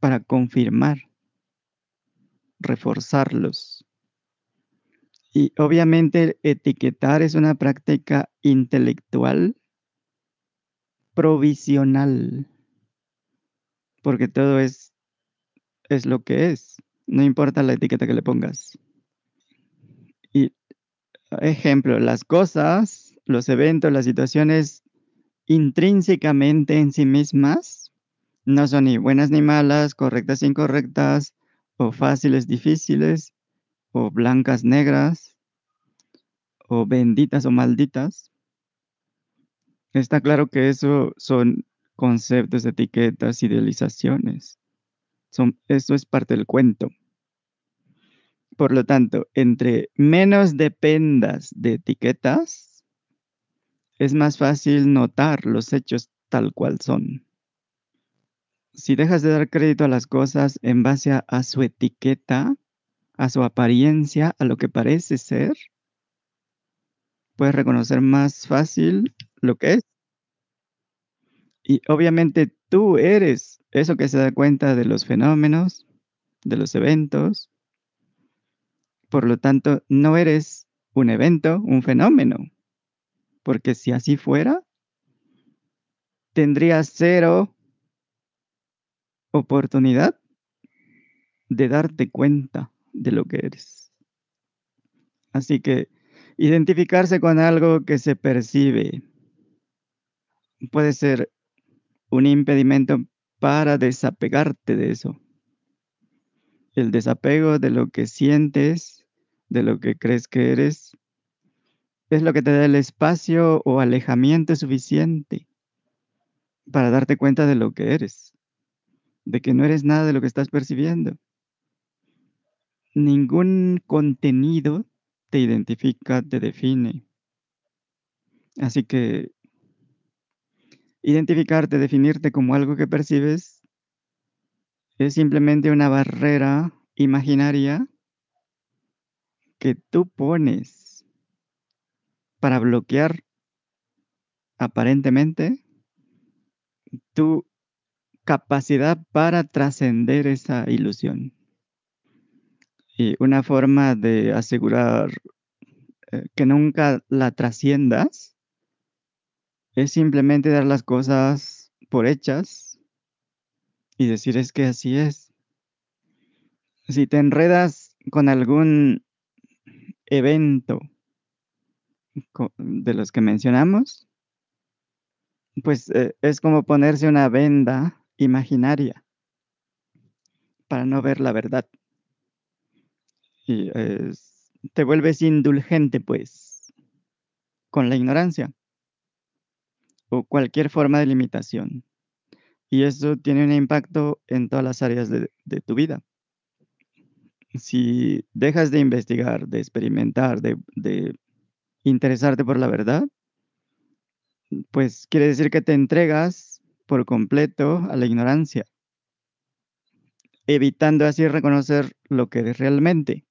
para confirmar, reforzarlos. Y obviamente etiquetar es una práctica intelectual provisional, porque todo es, es lo que es, no importa la etiqueta que le pongas. Y ejemplo, las cosas, los eventos, las situaciones intrínsecamente en sí mismas no son ni buenas ni malas, correctas incorrectas, o fáciles difíciles, o blancas negras, o benditas o malditas. Está claro que eso son conceptos, etiquetas, idealizaciones. Son, eso es parte del cuento. Por lo tanto, entre menos dependas de etiquetas, es más fácil notar los hechos tal cual son. Si dejas de dar crédito a las cosas en base a, su etiqueta, a su apariencia, a lo que parece ser, puedes reconocer más fácil lo que es. Y obviamente tú eres eso que se da cuenta de los fenómenos, de los eventos. Por lo tanto, no eres un evento, un fenómeno. Porque si así fuera, tendrías cero oportunidad de darte cuenta de lo que eres. Así que identificarse con algo que se percibe puede ser un impedimento para desapegarte de eso. El desapego de lo que sientes, de lo que crees que eres, es lo que te da el espacio o alejamiento suficiente para darte cuenta de lo que eres, de que no eres nada de lo que estás percibiendo. Ningún contenido te identifica, te define. Así que identificarte, definirte como algo que percibes, es simplemente una barrera imaginaria que tú pones para bloquear aparentemente tu capacidad para trascender esa ilusión. Y una forma de asegurar eh, que nunca la trasciendas es simplemente dar las cosas por hechas y decir es que así es. Si te enredas con algún evento de los que mencionamos, pues eh, es como ponerse una venda imaginaria para no ver la verdad. Y te vuelves indulgente, pues, con la ignorancia o cualquier forma de limitación. Y eso tiene un impacto en todas las áreas de, tu vida. Si dejas de investigar, de experimentar, de interesarte por la verdad, pues quiere decir que te entregas por completo a la ignorancia, evitando así reconocer lo que eres realmente.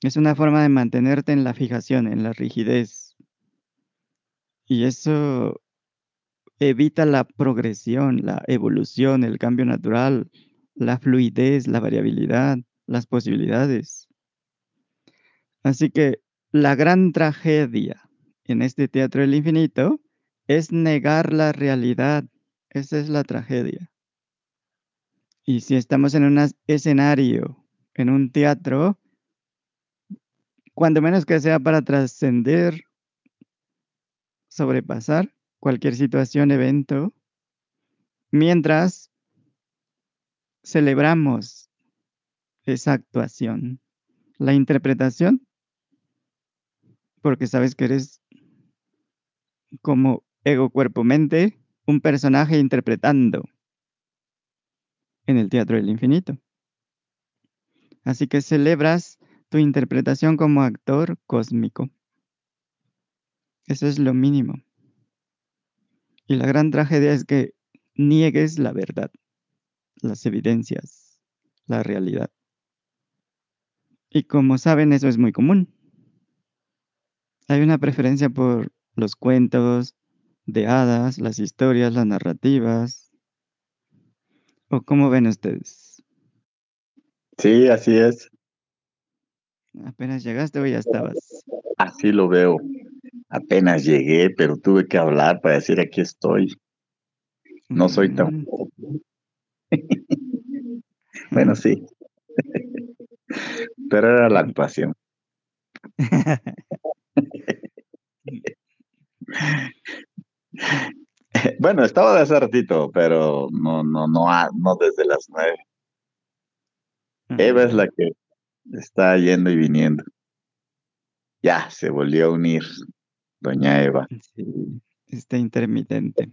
Es una forma de mantenerte en la fijación, en la rigidez. Y eso evita la progresión, la evolución, el cambio natural, la fluidez, la variabilidad, las posibilidades. Así que la gran tragedia en este teatro del infinito es negar la realidad. Esa es la tragedia. Y si estamos en un escenario, en un teatro, cuando menos que sea para trascender, sobrepasar cualquier situación, evento, mientras celebramos esa actuación, la interpretación, porque sabes que eres como ego, cuerpo, mente, un personaje interpretando en el Teatro del Infinito. Así que celebras tu interpretación como actor cósmico. Eso es lo mínimo. Y la gran tragedia es que niegues la verdad, las evidencias, la realidad. Y como saben, eso es muy común. Hay una preferencia por los cuentos de hadas, las historias, las narrativas. ¿O cómo ven ustedes? Sí, así es. Apenas llegaste o ya estabas. Así lo veo. Apenas llegué, pero tuve que hablar para decir aquí estoy. No soy tan... Mm. bueno, sí. pero era la actuación. bueno, estaba de hace ratito, pero no, no, no, a- no desde las nueve. Eva es la que está yendo y viniendo. Ya, se volvió a unir, doña Eva. Sí, está intermitente.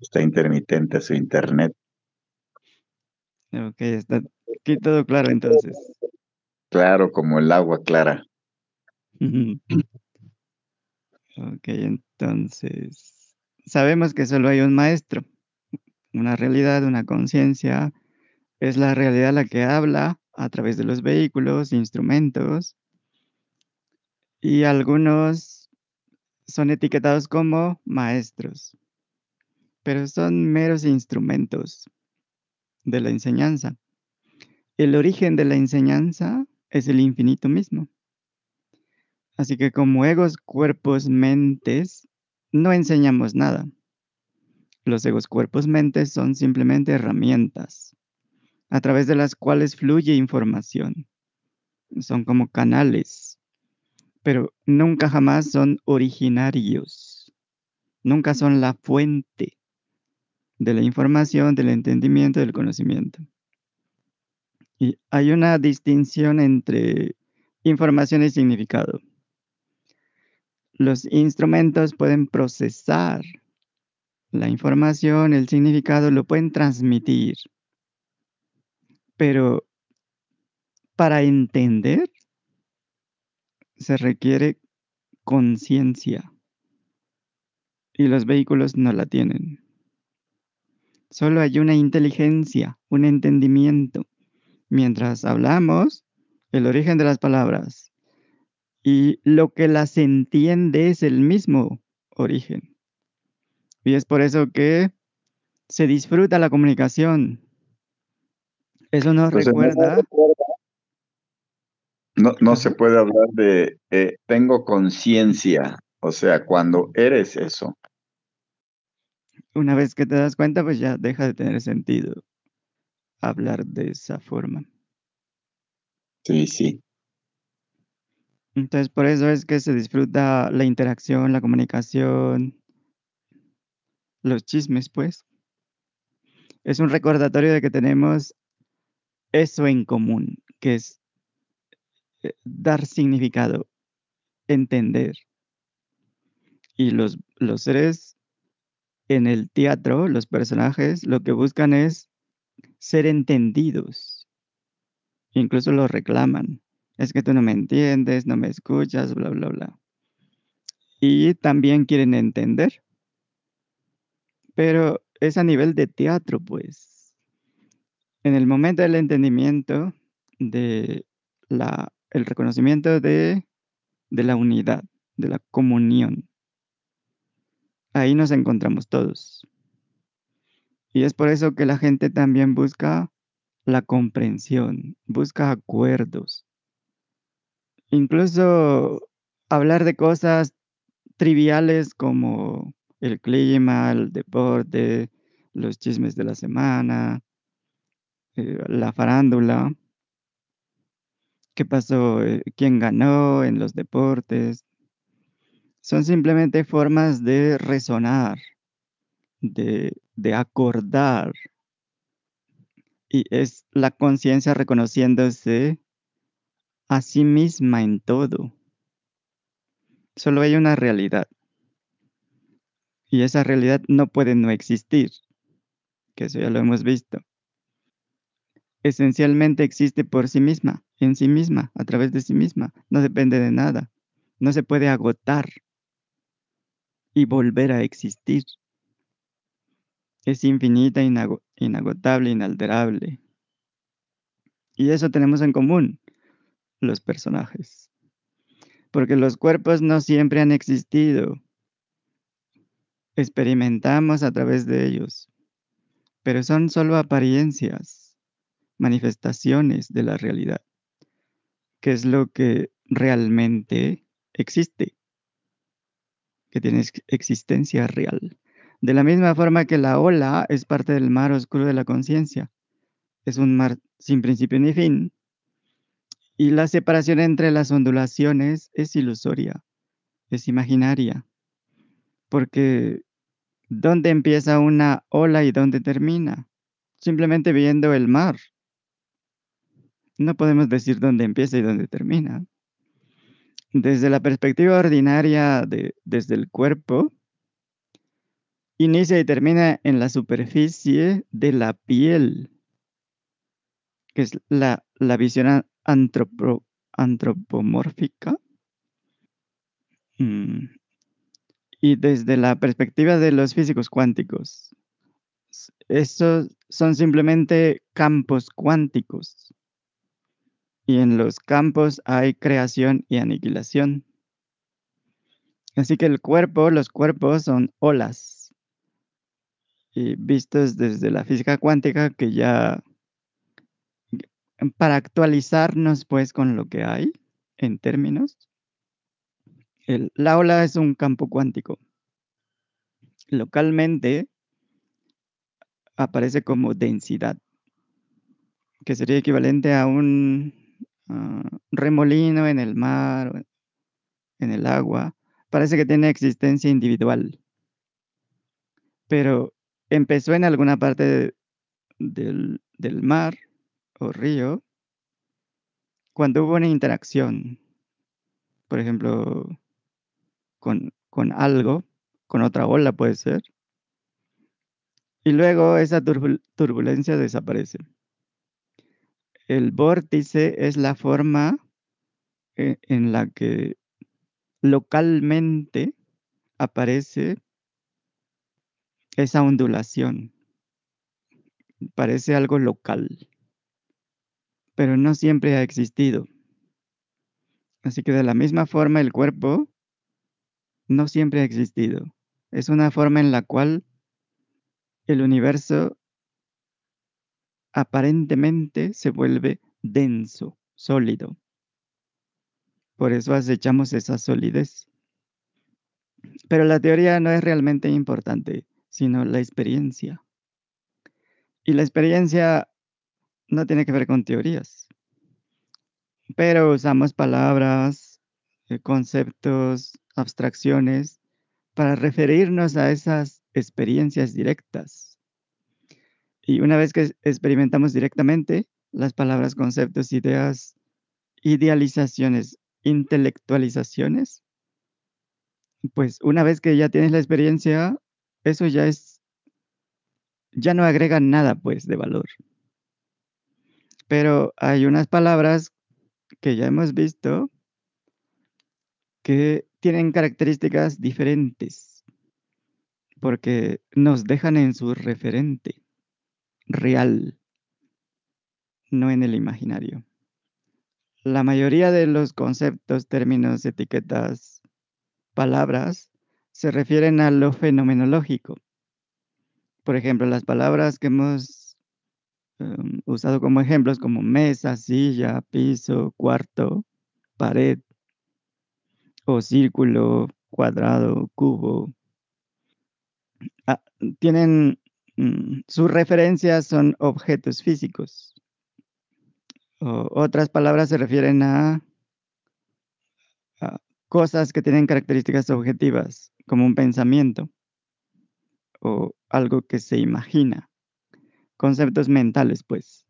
Está intermitente su internet. Ok, está aquí todo claro entonces. Claro, como el agua clara. Ok, entonces sabemos que solo hay un maestro, una realidad, una conciencia. Es la realidad la que habla a través de los vehículos, instrumentos, y algunos son etiquetados como maestros, pero son meros instrumentos de la enseñanza. El origen de la enseñanza es el infinito mismo. Así que como egos, cuerpos, mentes, no enseñamos nada. Los egos, cuerpos, mentes son simplemente herramientas a través de las cuales fluye información. Son como canales, pero nunca jamás son originarios. Nunca son la fuente de la información, del entendimiento, del conocimiento. Y hay una distinción entre información y significado. Los instrumentos pueden procesar la información, el significado, lo pueden transmitir. Pero para entender se requiere conciencia. Y los vehículos no la tienen. Solo hay una inteligencia, un entendimiento. Mientras hablamos, el origen de las palabras y lo que las entiende es el mismo origen. Y es por eso que se disfruta la comunicación. Eso nos Entonces, no- recuerda, No, no se puede hablar de eh, tengo conciencia, o sea, cuando eres eso. una vez que te das cuenta, pues ya deja de tener sentido hablar de esa forma. Sí, sí. Entonces, por eso es que se disfruta la interacción, la comunicación, los chismes, pues. Es un recordatorio de que tenemos eso en común, que es eh, dar significado, entender. Y los, los seres en el teatro, los personajes, lo que buscan es ser entendidos. incluso lo reclaman. Es que tú no me entiendes, no me escuchas, bla, bla, bla. Y también quieren entender. Pero es a nivel de teatro, pues. En el momento del entendimiento, de la, el reconocimiento de, de la unidad, de la comunión, ahí nos encontramos todos. Y es por eso que la gente también busca la comprensión, busca acuerdos. Incluso hablar de cosas triviales como el clima, el deporte, los chismes de la semana, eh, la farándula, qué pasó, eh, quién ganó en los deportes. Son simplemente formas de resonar, de, de acordar. Y es la conciencia reconociéndose a sí misma en todo. Solo hay una realidad. Y esa realidad no puede no existir, que eso ya lo hemos visto. Esencialmente existe por sí misma, en sí misma, a través de sí misma. No depende de nada. No se puede agotar y volver a existir. Es infinita, inago- inagotable, inalterable. Y eso tenemos en común los personajes. Porque los cuerpos no siempre han existido. Experimentamos a través de ellos. Pero son solo apariencias, manifestaciones de la realidad. Que es lo que realmente existe. Que tiene ex- existencia real. De la misma forma que la ola es parte del mar oscuro de la conciencia. Es un mar sin principio ni fin. Y la separación entre las ondulaciones es ilusoria, es imaginaria. Porque ¿dónde empieza una ola y dónde termina? Simplemente viendo el mar. No podemos decir dónde empieza y dónde termina. Desde la perspectiva ordinaria de, desde el cuerpo, inicia y termina en la superficie de la piel, que es la, la visión antropo- antropomórfica. Mm, Y desde la perspectiva de los físicos cuánticos, estos son simplemente campos cuánticos. Y en los campos hay creación y aniquilación. Así que el cuerpo, los cuerpos son olas. Y vistos desde la física cuántica, que ya para actualizarnos pues con lo que hay en términos, el- la ola es un campo cuántico. Localmente aparece como densidad, que sería equivalente a un remolino en el mar, en el agua. Parece que tiene existencia individual, pero empezó en alguna parte de- del, del mar o río cuando hubo una interacción, por ejemplo, con, con algo, con otra ola puede ser, y luego esa turbul- turbulencia desaparece. El vórtice es la forma eh, en la que localmente aparece esa ondulación. Parece algo local, pero no siempre ha existido. Así que de la misma forma el cuerpo no siempre ha existido. Es una forma en la cual el universo aparentemente se vuelve denso, sólido. Por eso acechamos esa solidez. Pero la teoría no es realmente importante, sino la experiencia. Y la experiencia no tiene que ver con teorías, pero usamos palabras, eh, conceptos, abstracciones para referirnos a esas experiencias directas. Y una vez que experimentamos directamente, las palabras, conceptos, ideas, idealizaciones, intelectualizaciones, pues una vez que ya tienes la experiencia, eso ya es, ya no agrega nada pues de valor. Pero hay unas palabras que ya hemos visto que tienen características diferentes porque nos dejan en su referente real, no en el imaginario. La mayoría de los conceptos, términos, etiquetas, palabras se refieren a lo fenomenológico. Por ejemplo, las palabras que hemos um, usado como ejemplos como mesa, silla, piso, cuarto, pared, o círculo, cuadrado, cubo, ah, tienen mm, sus referencias son objetos físicos. Otras palabras se refieren a cosas que tienen características objetivas, como un pensamiento o algo que se imagina. Conceptos mentales, pues.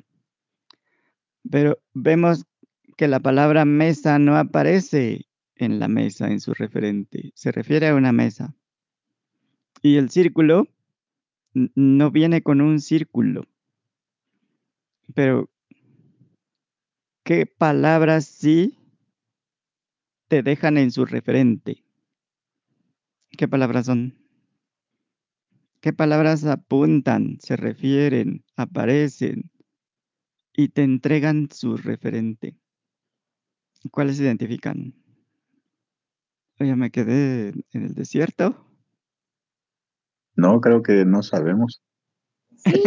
Pero vemos que la palabra mesa no aparece en la mesa, en su referente. Se refiere a una mesa. Y el círculo no viene con un círculo. Pero, ¿qué palabras sí te dejan en su referente? ¿Qué palabras son? ¿Qué palabras apuntan, se refieren, aparecen y te entregan su referente? ¿Cuáles identifican? Ya me quedé en el desierto. No, creo que no sabemos. Sí.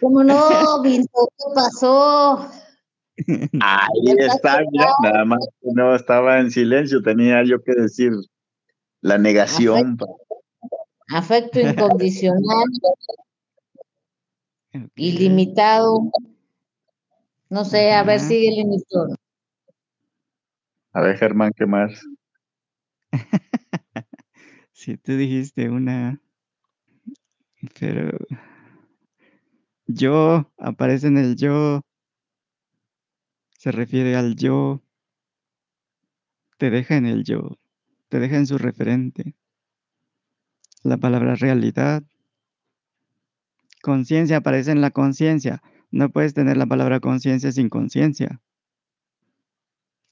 ¿Cómo no, Vinto? ¿Qué pasó? Ahí está mira, nada más que no estaba en silencio, tenía yo que decir la negación. Afecto incondicional, ilimitado. No sé, a ver, sigue turno. A ver, Germán, ¿qué más? Sí, tú dijiste una, pero yo aparece en el yo, se refiere al yo, te deja en el yo, te deja en su referente. La palabra realidad, conciencia aparece en la conciencia. No puedes tener la palabra conciencia sin conciencia.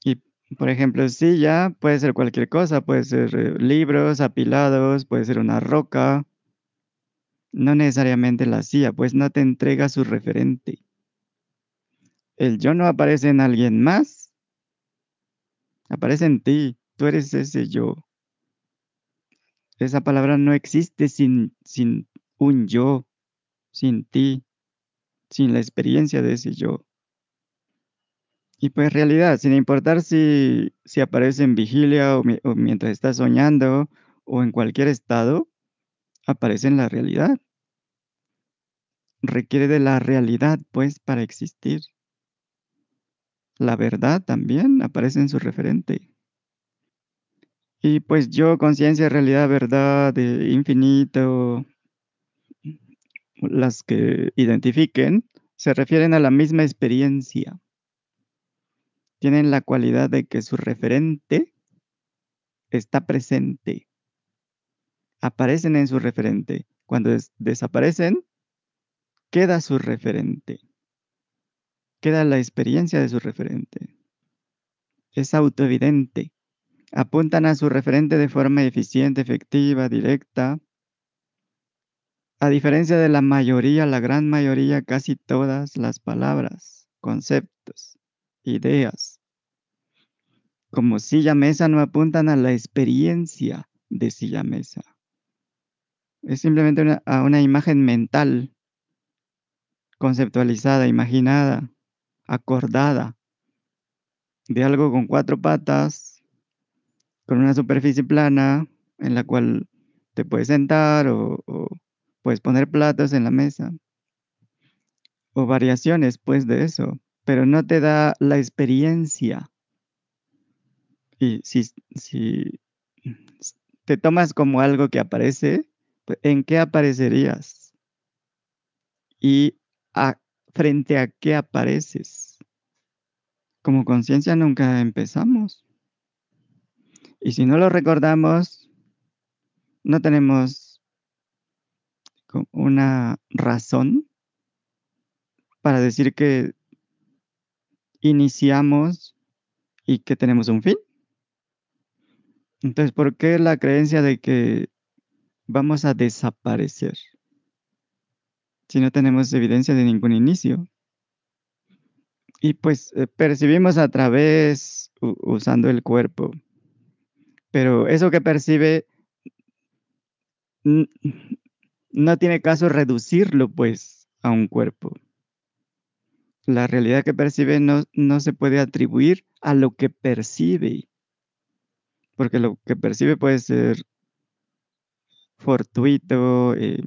Y, por ejemplo, silla puede ser cualquier cosa, puede ser eh, libros apilados, puede ser una roca, no necesariamente la silla, pues no te entrega su referente. El yo no aparece en alguien más, aparece en ti, tú eres ese yo. Esa palabra no existe sin, sin un yo, sin ti, sin la experiencia de ese yo. Y pues realidad, sin importar si, si aparece en vigilia o, o mientras estás soñando o en cualquier estado, aparece en la realidad. Requiere de la realidad, pues, para existir. La verdad también aparece en su referente. Y pues yo, conciencia, realidad, verdad, eh, infinito, las que identifiquen, se refieren a la misma experiencia. Tienen la cualidad de que su referente está presente. Aparecen en su referente. Cuando des- desaparecen, queda su referente. Queda la experiencia de su referente. Es autoevidente. Apuntan a su referente de forma eficiente, efectiva, directa. A diferencia de la mayoría, la gran mayoría, casi todas las palabras, conceptos, ideas, como silla mesa no apuntan a la experiencia de silla mesa. Es simplemente una, a una imagen mental, conceptualizada, imaginada, acordada, de algo con cuatro patas, con una superficie plana en la cual te puedes sentar o, puedes poner platos en la mesa. O variaciones, pues, de eso. Pero no te da la experiencia. Y si, si te tomas como algo que aparece, pues, ¿en qué aparecerías? Y a- frente a qué apareces. Como conciencia nunca empezamos. Y si no lo recordamos, no tenemos una razón para decir que iniciamos y que tenemos un fin. Entonces, ¿por qué la creencia de que vamos a desaparecer si no tenemos evidencia de ningún inicio? Y pues eh, percibimos a través, usando el cuerpo, pero eso que percibe no tiene caso reducirlo pues a un cuerpo. La realidad que percibe no, no se puede atribuir a lo que percibe, porque lo que percibe puede ser fortuito, eh,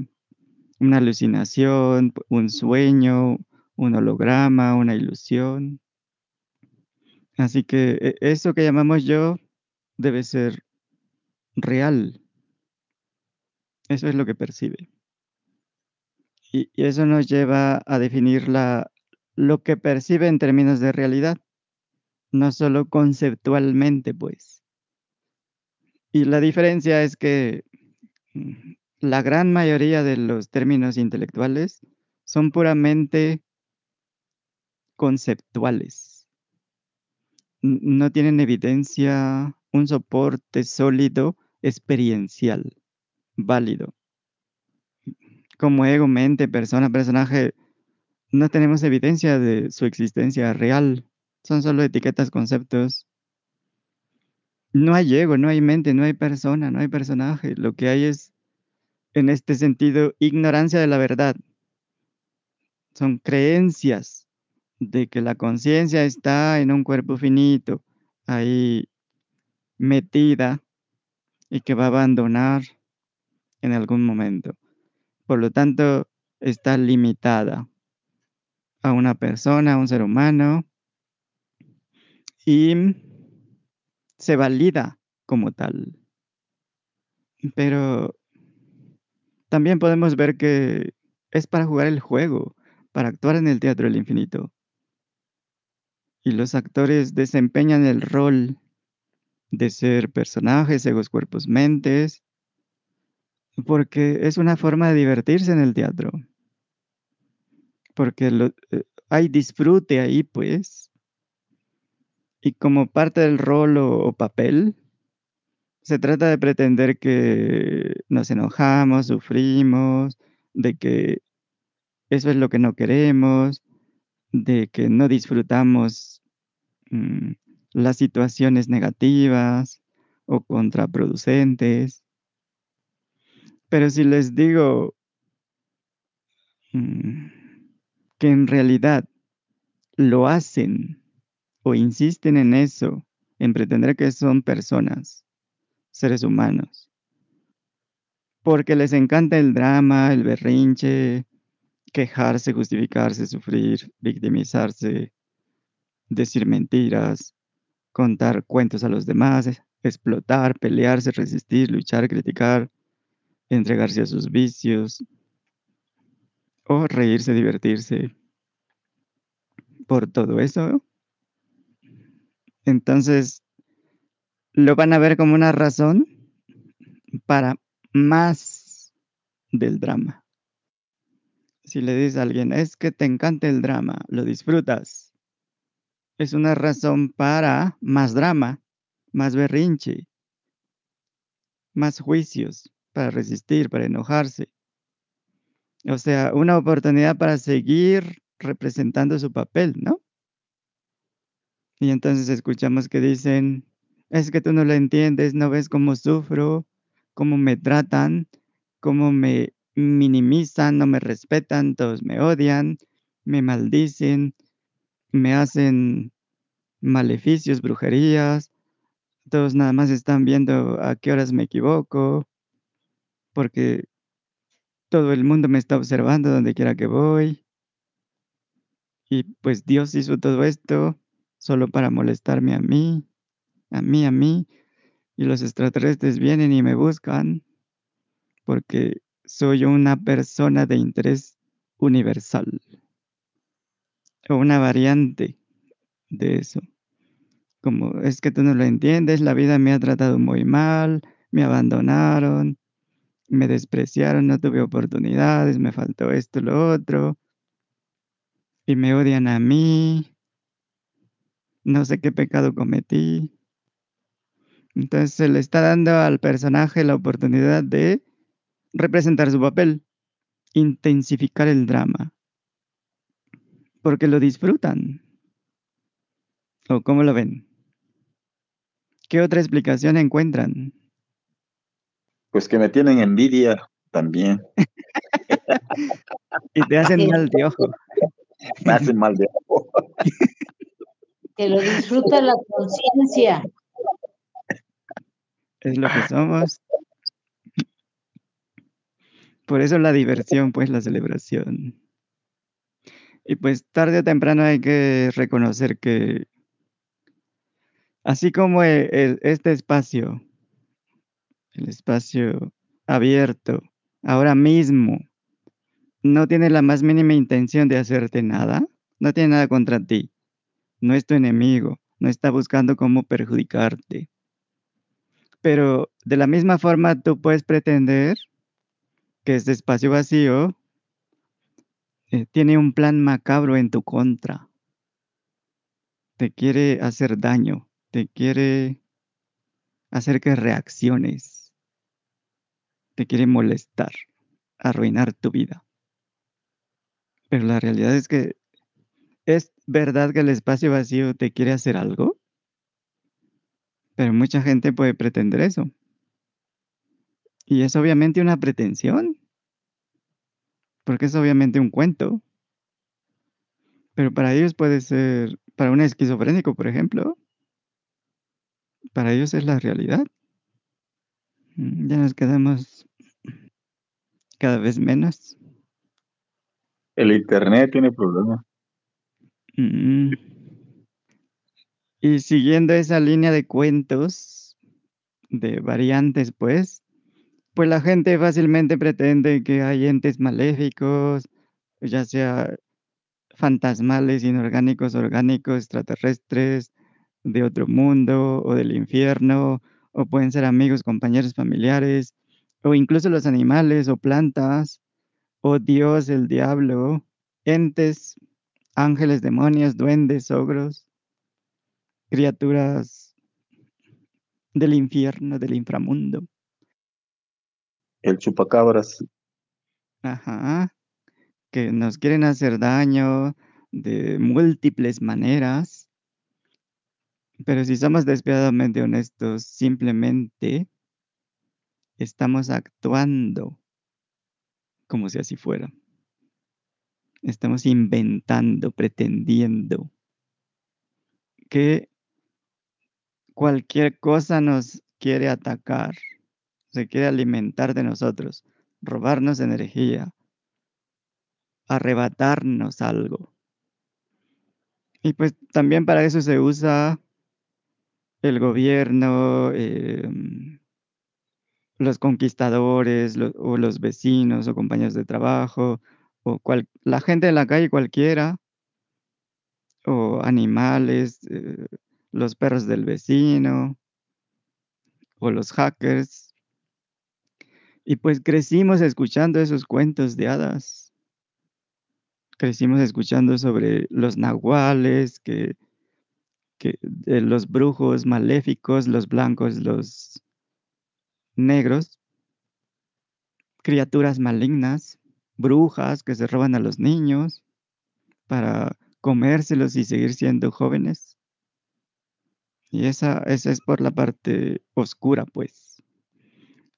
una alucinación, un sueño, un holograma, una ilusión. Así que e, eso que llamamos yo debe ser real. Eso es lo que percibe. Y, eso nos lleva a definir la, lo que percibe en términos de realidad, no solo conceptualmente, pues. Y la diferencia es que mm, la gran mayoría de los términos intelectuales son puramente conceptuales. No tienen evidencia, un soporte sólido, experiencial, válido. Como ego, mente, persona, personaje, no tenemos evidencia de su existencia real. Son solo etiquetas, conceptos. No hay ego, no hay mente, no hay persona, no hay personaje. Lo que hay es, en este sentido, ignorancia de la verdad. Son creencias de que la conciencia está en un cuerpo finito, ahí metida y que va a abandonar en algún momento. Por lo tanto, está limitada a una persona, a un ser humano, y se valida como tal. Pero también podemos ver que es para jugar el juego, para actuar en el teatro del infinito. Y los actores desempeñan el rol de ser personajes, egos, cuerpos, mentes, porque es una forma de divertirse en el teatro. Porque eh, hay disfrute ahí, pues. Y como parte del rol o, papel, se trata de pretender que nos enojamos, sufrimos, de que eso es lo que no queremos, de que no disfrutamos mm, las situaciones negativas o contraproducentes. Pero si les digo mm, que en realidad lo hacen o insisten en eso, en pretender que son personas, seres humanos, porque les encanta el drama, el berrinche, quejarse, justificarse, sufrir, victimizarse, decir mentiras, contar cuentos a los demás, explotar, pelearse, resistir, luchar, criticar, entregarse a sus vicios o reírse, divertirse por todo eso. Entonces, lo van a ver como una razón para más del drama. Si le dices a alguien, es que te encanta el drama, lo disfrutas, es una razón para más drama, más berrinche, más juicios, para resistir, para enojarse. O sea, una oportunidad para seguir representando su papel, ¿no? Y entonces escuchamos que dicen, es que tú no lo entiendes, no ves cómo sufro, cómo me tratan, cómo me minimizan, no me respetan, todos me odian, me maldicen, me hacen maleficios, brujerías, todos nada más están viendo a qué horas me equivoco, porque todo el mundo me está observando donde quiera que voy. Y pues Dios hizo todo esto solo para molestarme a mí, a mí, a mí. Y los extraterrestres vienen y me buscan porque soy una persona de interés universal. Una variante de eso. Como es que tú no lo entiendes, la vida me ha tratado muy mal, me abandonaron, me despreciaron, no tuve oportunidades, me faltó esto, lo otro. y me odian a mí, no sé qué pecado cometí. Entonces se le está dando al personaje la oportunidad de representar su papel, intensificar el drama, porque lo disfrutan. ¿O cómo lo ven? ¿Qué otra explicación encuentran? Pues que me tienen envidia también. y te hacen mal de ojo. Me hacen mal de ojo. Que lo disfruta la conciencia. Es lo que somos. Por eso la diversión, pues la celebración. Y pues tarde o temprano hay que reconocer que así como e, este espacio, el espacio abierto, ahora mismo, no tiene la más mínima intención de hacerte nada, no tiene nada contra ti, no es tu enemigo, no está buscando cómo perjudicarte. Pero de la misma forma tú puedes pretender que este espacio vacío eh, tiene un plan macabro en tu contra. Te quiere hacer daño, te quiere hacer que reacciones, te quiere molestar, arruinar tu vida. Pero la realidad es que es verdad que el espacio vacío te quiere hacer algo, pero mucha gente puede pretender eso. Y es obviamente una pretensión, porque es obviamente un cuento. Pero para ellos puede ser, para un esquizofrénico, por ejemplo, para ellos es la realidad. Mm, ya nos quedamos cada vez menos. El Internet tiene problemas. Mm. Y siguiendo esa línea de cuentos, de variantes, pues, pues la gente fácilmente pretende que hay entes maléficos, ya sea fantasmales, inorgánicos, orgánicos, extraterrestres, de otro mundo o del infierno, o pueden ser amigos, compañeros, familiares, o incluso los animales o plantas, o Dios, el diablo, entes, ángeles, demonios, duendes, ogros, criaturas del infierno, del inframundo. El chupacabras. Ajá. Que nos quieren hacer daño de múltiples maneras. Pero si somos despiadadamente honestos, simplemente estamos actuando como si así fuera. Estamos inventando, pretendiendo que cualquier cosa nos quiere atacar se quiere alimentar de nosotros, robarnos energía, arrebatarnos algo. Y pues también para eso se usa el gobierno, em, los conquistadores o los vecinos o compañeros de trabajo o la gente de la calle cualquiera o animales, eh, los perros del vecino o los hackers y pues crecimos escuchando esos cuentos de hadas. Crecimos escuchando sobre los nahuales, que, que los brujos maléficos, los blancos, los negros, criaturas malignas, brujas que se roban a los niños para comérselos y seguir siendo jóvenes. Y esa, esa es por la parte oscura, pues.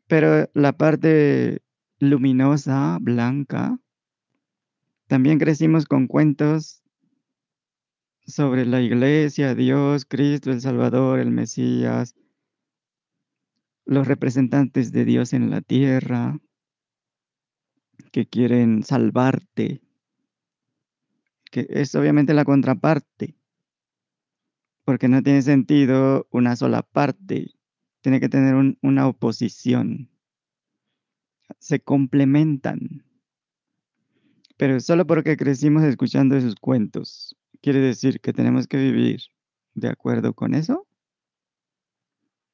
Pero la parte luminosa, blanca, también crecimos con cuentos sobre la iglesia, Dios, Cristo, el Salvador, el Mesías, los representantes de Dios en la tierra que quieren salvarte, que es obviamente la contraparte, porque no tiene sentido una sola parte tiene que tener una oposición. Se complementan. Pero solo porque crecimos escuchando esos cuentos, ¿quiere decir que tenemos que vivir de acuerdo con eso?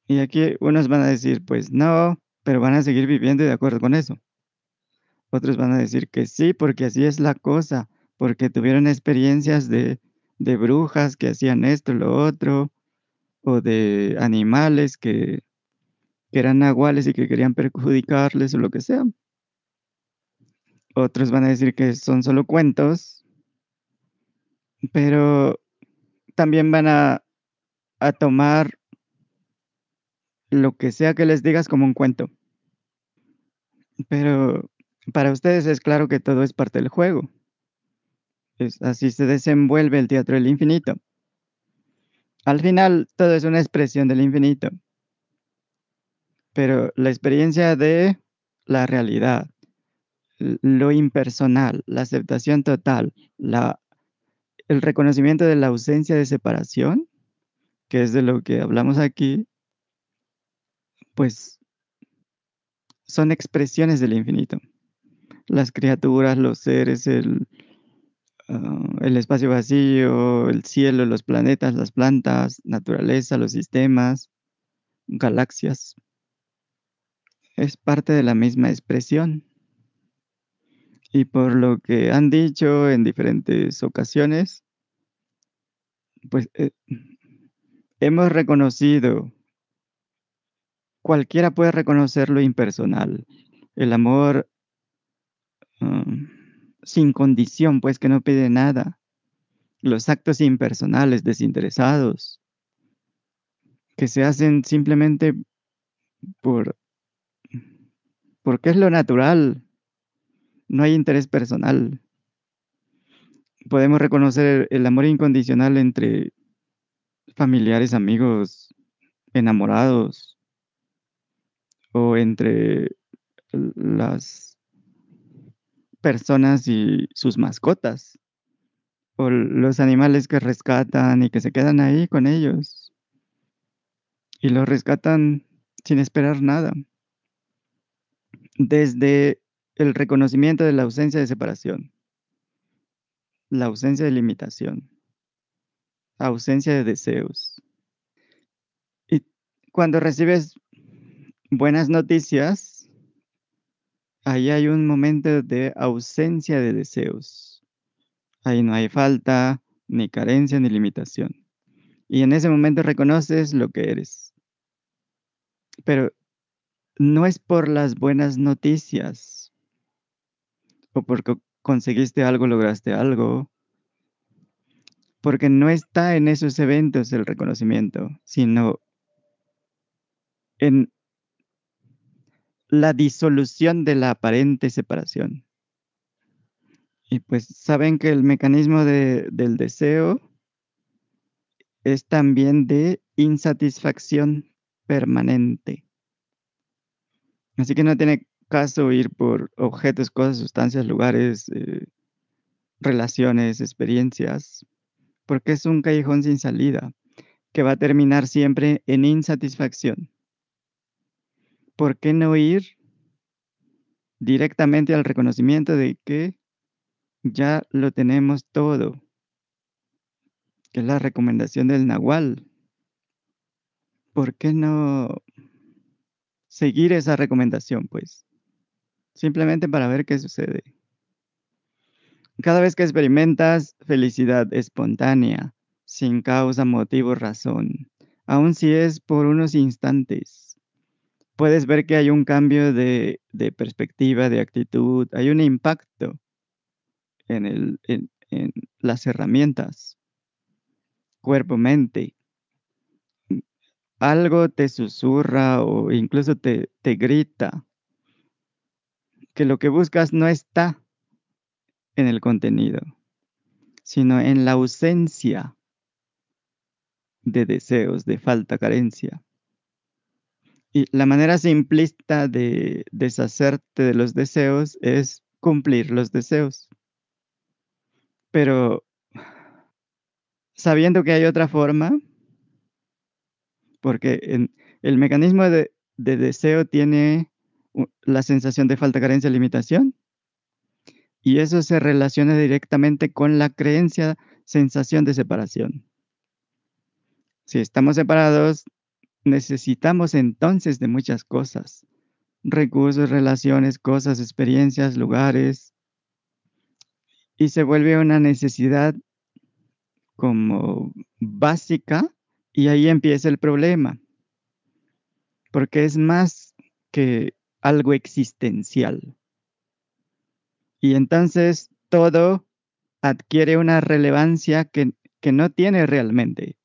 Y aquí unos van a decir, pues no, pero van a seguir viviendo de acuerdo con eso. Otros van a decir que sí, porque así es la cosa, porque tuvieron experiencias de, de brujas que hacían esto, lo otro, o de animales que, que eran nahuales y que querían perjudicarles o lo que sea. Otros van a decir que son solo cuentos, pero también van a, a tomar lo que sea que les digas como un cuento. Pero para ustedes es claro que todo es parte del juego. Así se desenvuelve el teatro del infinito. Al final, todo es una expresión del infinito. Pero la experiencia de la realidad, lo impersonal, la aceptación total, el reconocimiento de la ausencia de separación, que es de lo que hablamos aquí, pues son expresiones del infinito. Las criaturas, los seres, el, el espacio vacío, el cielo, los planetas, las plantas, naturaleza, los sistemas, galaxias. Es parte de la misma expresión. Y por lo que han dicho en diferentes ocasiones, pues eh, hemos reconocido cualquiera puede reconocer lo impersonal, el amor um, sin condición, pues que no pide nada, los actos impersonales, desinteresados, que se hacen simplemente por porque es lo natural, no hay interés personal. Podemos reconocer el amor incondicional entre familiares, amigos, enamorados, o entre las personas y sus mascotas, o los animales que rescatan y que se quedan ahí con ellos, y los rescatan sin esperar nada. Desde el reconocimiento de la ausencia de separación, la ausencia de limitación, ausencia de deseos. Y cuando recibes buenas noticias, ahí hay un momento de ausencia de deseos. Ahí no hay falta, ni carencia, ni limitación. Y en ese momento reconoces lo que eres. Pero no es por las buenas noticias o porque conseguiste algo, lograste algo, porque no está en esos eventos el reconocimiento, sino en la disolución de la aparente separación. Y pues saben que el mecanismo de, del deseo es también de insatisfacción permanente. Así que no tiene caso ir por objetos, cosas, sustancias, lugares, eh, relaciones, experiencias, porque es un callejón sin salida que va a terminar siempre en insatisfacción. ¿por qué no ir directamente al reconocimiento de que ya lo tenemos todo? Que es la recomendación del Nahual. ¿Por qué no seguir esa recomendación, pues? Simplemente para ver qué sucede. Cada vez que experimentas felicidad espontánea, sin causa, motivo, razón, aun si es por unos instantes, puedes ver que hay un cambio de, perspectiva, de actitud, hay un impacto en, el, en, las herramientas, cuerpo, mente. Algo te susurra o incluso te, te grita que lo que buscas no está en el contenido, sino en la ausencia de deseos, de falta, carencia. Y la manera simplista de deshacerte de los deseos es cumplir los deseos. Pero sabiendo que hay otra forma, porque el mecanismo de, de deseo tiene la sensación de falta, carencia, limitación, y eso se relaciona directamente con la creencia, sensación de separación. Si estamos separados, necesitamos entonces de muchas cosas, recursos, relaciones, cosas, experiencias, lugares. y se vuelve una necesidad como básica y ahí empieza el problema, porque es más que algo existencial. Y entonces todo adquiere una relevancia que, que no tiene realmente.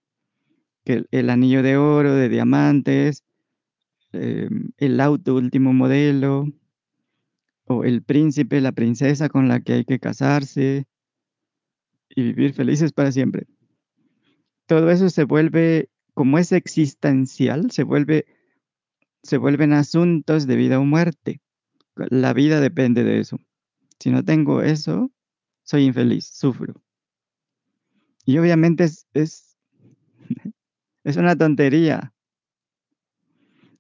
Que el, anillo de oro, de diamantes, em, el auto último modelo, o el príncipe, la princesa con la que hay que casarse y vivir felices para siempre. Todo eso se vuelve, como es existencial, se vuelve, se vuelven asuntos de vida o muerte. La vida depende de eso. Si no tengo eso, soy infeliz, sufro. Y obviamente es, es, es una tontería.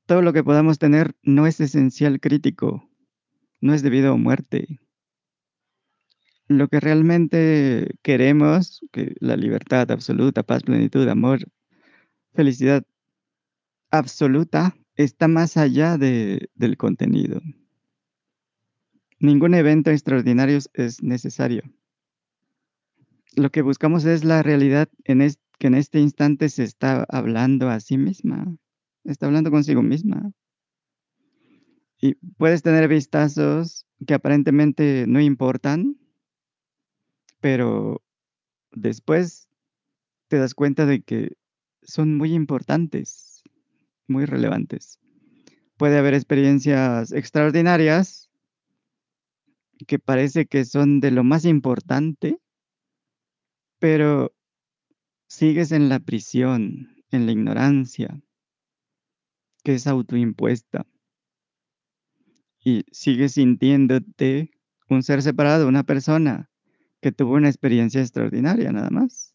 Todo lo que podamos tener no es esencial crítico, no es debido a muerte. Lo que realmente queremos, que la libertad absoluta, paz, plenitud, amor, felicidad absoluta, está más allá de, del contenido. Ningún evento extraordinario es necesario. Lo que buscamos es la realidad en que en este instante se está hablando a sí misma, está hablando consigo misma. Y puedes tener vistazos que aparentemente no importan, pero después te das cuenta de que son muy importantes, muy relevantes. Puede haber experiencias extraordinarias que parece que son de lo más importante, pero sigues en la prisión, en la ignorancia, que es autoimpuesta, y sigues sintiéndote un ser separado, una persona que tuvo una experiencia extraordinaria nada más.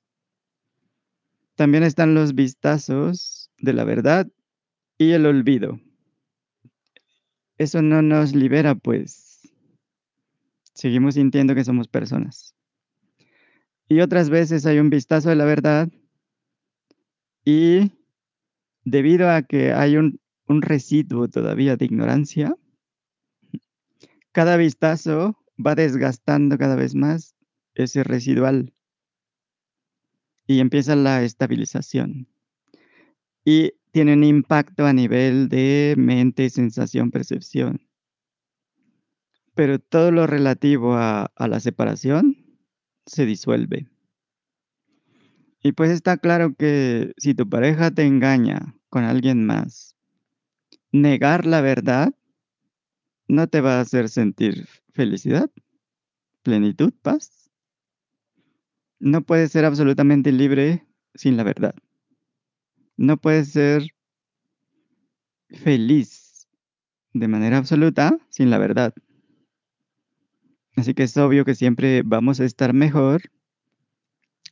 También están los vistazos de la verdad y el olvido. Eso no nos libera, pues seguimos sintiendo que somos personas. Y otras veces hay un vistazo de la verdad y debido a que hay un, residuo todavía de ignorancia, cada vistazo va desgastando cada vez más ese residual y empieza la estabilización. Y tiene un impacto a nivel de mente, sensación, percepción. Pero todo lo relativo a, la separación se disuelve. Y pues está claro que si tu pareja te engaña con alguien más, negar la verdad no te va a hacer sentir felicidad, plenitud, paz. No puedes ser absolutamente libre sin la verdad. No puedes ser feliz de manera absoluta sin la verdad. Así que es obvio que siempre vamos a estar mejor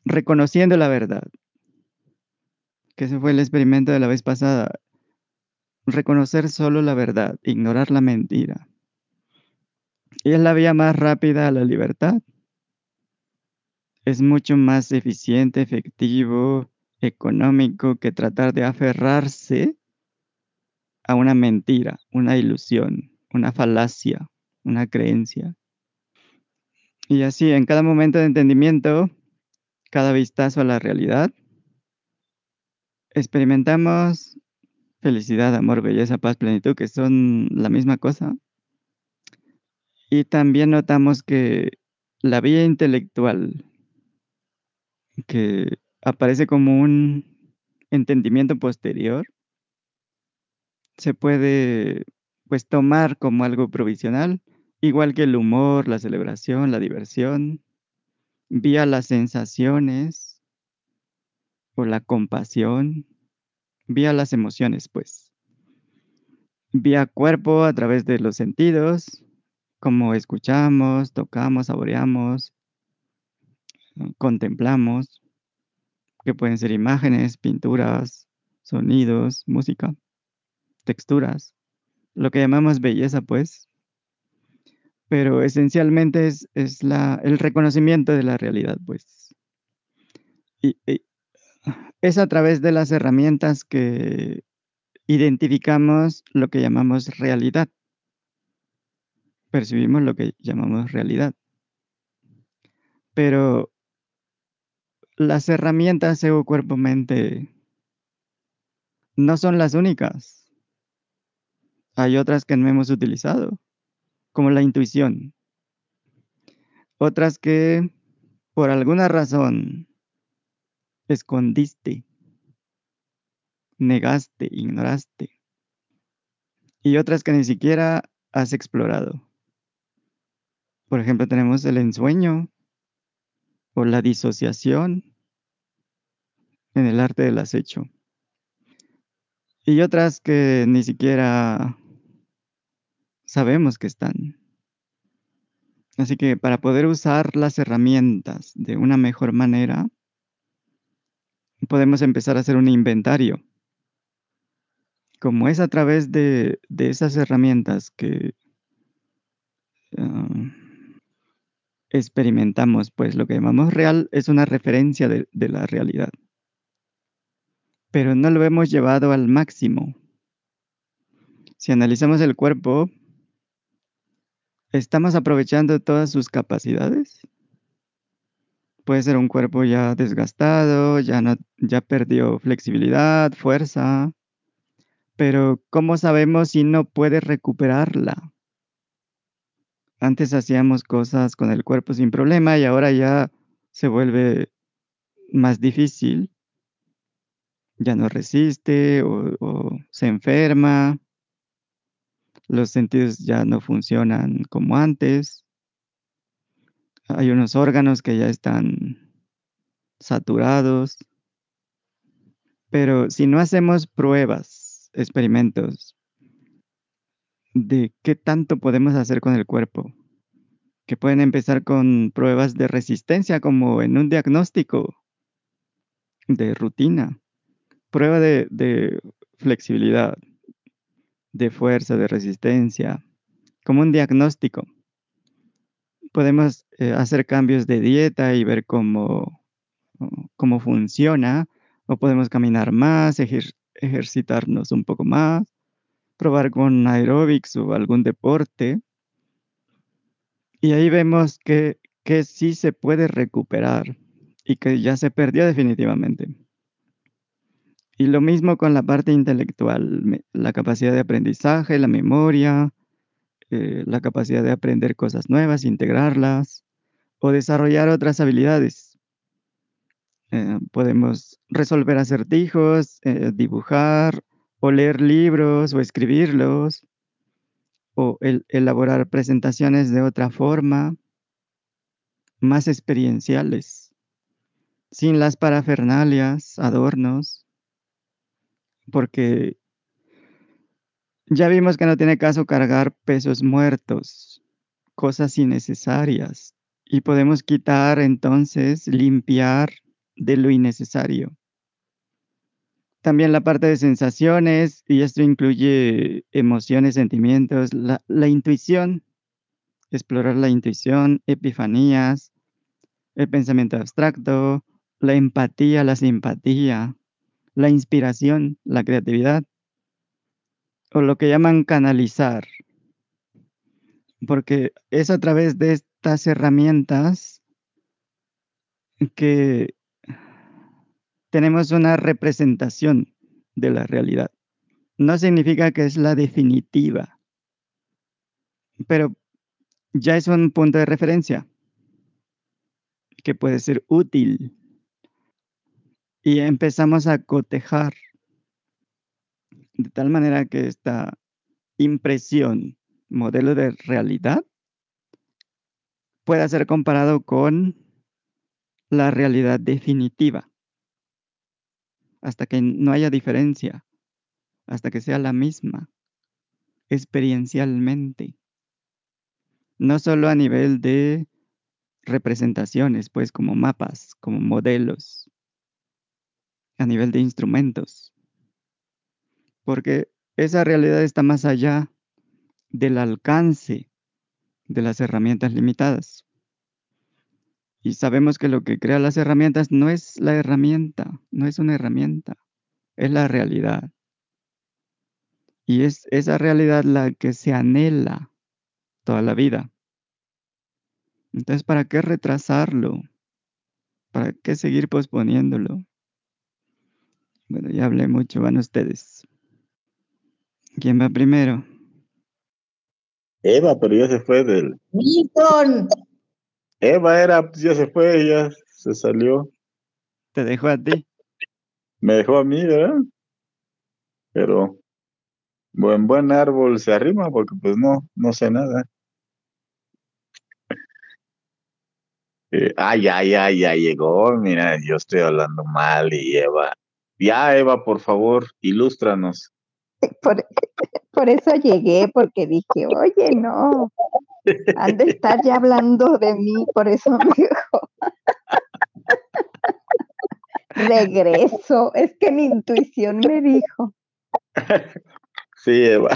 reconociendo la verdad. Que ese fue el experimento de la vez pasada. Reconocer solo la verdad, ignorar la mentira. Y es la vía más rápida a la libertad. Es mucho más eficiente, efectivo, económico que tratar de aferrarse a una mentira, una ilusión, una falacia, una creencia. Y así, en cada momento de entendimiento, cada vistazo a la realidad, experimentamos felicidad, amor, belleza, paz, plenitud, que son la misma cosa. Y también notamos que la vía intelectual, que aparece como un entendimiento posterior, se puede pues tomar como algo provisional Igual que el humor, la celebración, la diversión, vía las sensaciones o la compasión, vía las emociones, pues. Vía cuerpo a través de los sentidos, como escuchamos, tocamos, saboreamos, contemplamos, que pueden ser imágenes, pinturas, sonidos, música, texturas, lo que llamamos belleza, pues, pero esencialmente es, el reconocimiento de la realidad, pues. Y, es a través de las herramientas que identificamos lo que llamamos realidad. Percibimos lo que llamamos realidad. Pero las herramientas ego, cuerpo, mente no son las únicas. Hay otras que no hemos utilizado, como la intuición. Otras que por alguna razón escondiste, negaste, ignoraste. Y otras que ni siquiera has explorado. Por ejemplo, tenemos el ensueño o la disociación en el arte del acecho. Y otras que ni siquiera sabemos que están. Así que para poder usar las herramientas de una mejor manera, podemos empezar a hacer un inventario. Como es a través de, de esas herramientas que uh, experimentamos, pues lo que llamamos real es una referencia de, la realidad. Pero no lo hemos llevado al máximo. Si analizamos el cuerpo, ¿estamos aprovechando todas sus capacidades? Puede ser un cuerpo ya desgastado, ya, no, ya perdió flexibilidad, fuerza, pero ¿cómo sabemos si no puede recuperarla? Antes hacíamos cosas con el cuerpo sin problema y ahora ya se vuelve más difícil. Ya no resiste o, se enferma. Los sentidos ya no funcionan como antes. Hay unos órganos que ya están saturados. Pero si no hacemos pruebas, experimentos de qué tanto podemos hacer con el cuerpo, que pueden empezar con pruebas de resistencia como en un diagnóstico de rutina, prueba de, flexibilidad, de fuerza, de resistencia, como un diagnóstico. Podemos eh, hacer cambios de dieta y ver cómo, cómo funciona, o podemos caminar más, ejer ejercitarnos un poco más, probar con aeróbics o algún deporte. Y ahí vemos que, que sí se puede recuperar y que ya se perdió definitivamente. Y lo mismo con la parte intelectual, la capacidad de aprendizaje, la memoria, eh, la capacidad de aprender cosas nuevas, integrarlas o desarrollar otras habilidades. Eh, podemos resolver acertijos, eh, dibujar o leer libros o escribirlos o el, elaborar presentaciones de otra forma, más experienciales, sin las parafernalias, adornos, porque ya vimos que no tiene caso cargar pesos muertos, cosas innecesarias, y podemos quitar entonces, limpiar de lo innecesario. También la parte de sensaciones, y esto incluye emociones, sentimientos, la, intuición, explorar la intuición, epifanías, el pensamiento abstracto, la empatía, la simpatía, la inspiración, la creatividad, o lo que llaman canalizar, porque es a través de estas herramientas que tenemos una representación de la realidad. No significa que es la definitiva, pero ya es un punto de referencia que puede ser útil. Y empezamos a cotejar de tal manera que esta impresión, modelo de realidad, pueda ser comparado con la realidad definitiva, hasta que no haya diferencia, hasta que sea la misma, experiencialmente, no solo a nivel de representaciones, pues como mapas, como modelos, a nivel de instrumentos, porque esa realidad está más allá del alcance de las herramientas limitadas. Y sabemos que lo que crea las herramientas no es la herramienta, no es una herramienta, es la realidad. Y es esa realidad la que se anhela toda la vida. Entonces, ¿para qué retrasarlo? ¿Para qué seguir posponiéndolo? Bueno, ya hablé mucho, van ustedes. ¿Quién va primero? Eva, pero ya se fue del. Milton. Eva era, pues ya se fue, ya se salió. Te dejo a ti. Me dejó a mí, ¿verdad? Pero buen buen árbol se arrima porque pues no, no sé nada. Eh, ah, ya, ya, ya llegó. Mira, yo estoy hablando mal y Eva. Ya, Eva, por favor, ilústranos. Por, por eso llegué, porque dije, oye, no, han de estar ya hablando de mí, por eso me dijo. Regreso, es que mi intuición me dijo. Sí, Eva.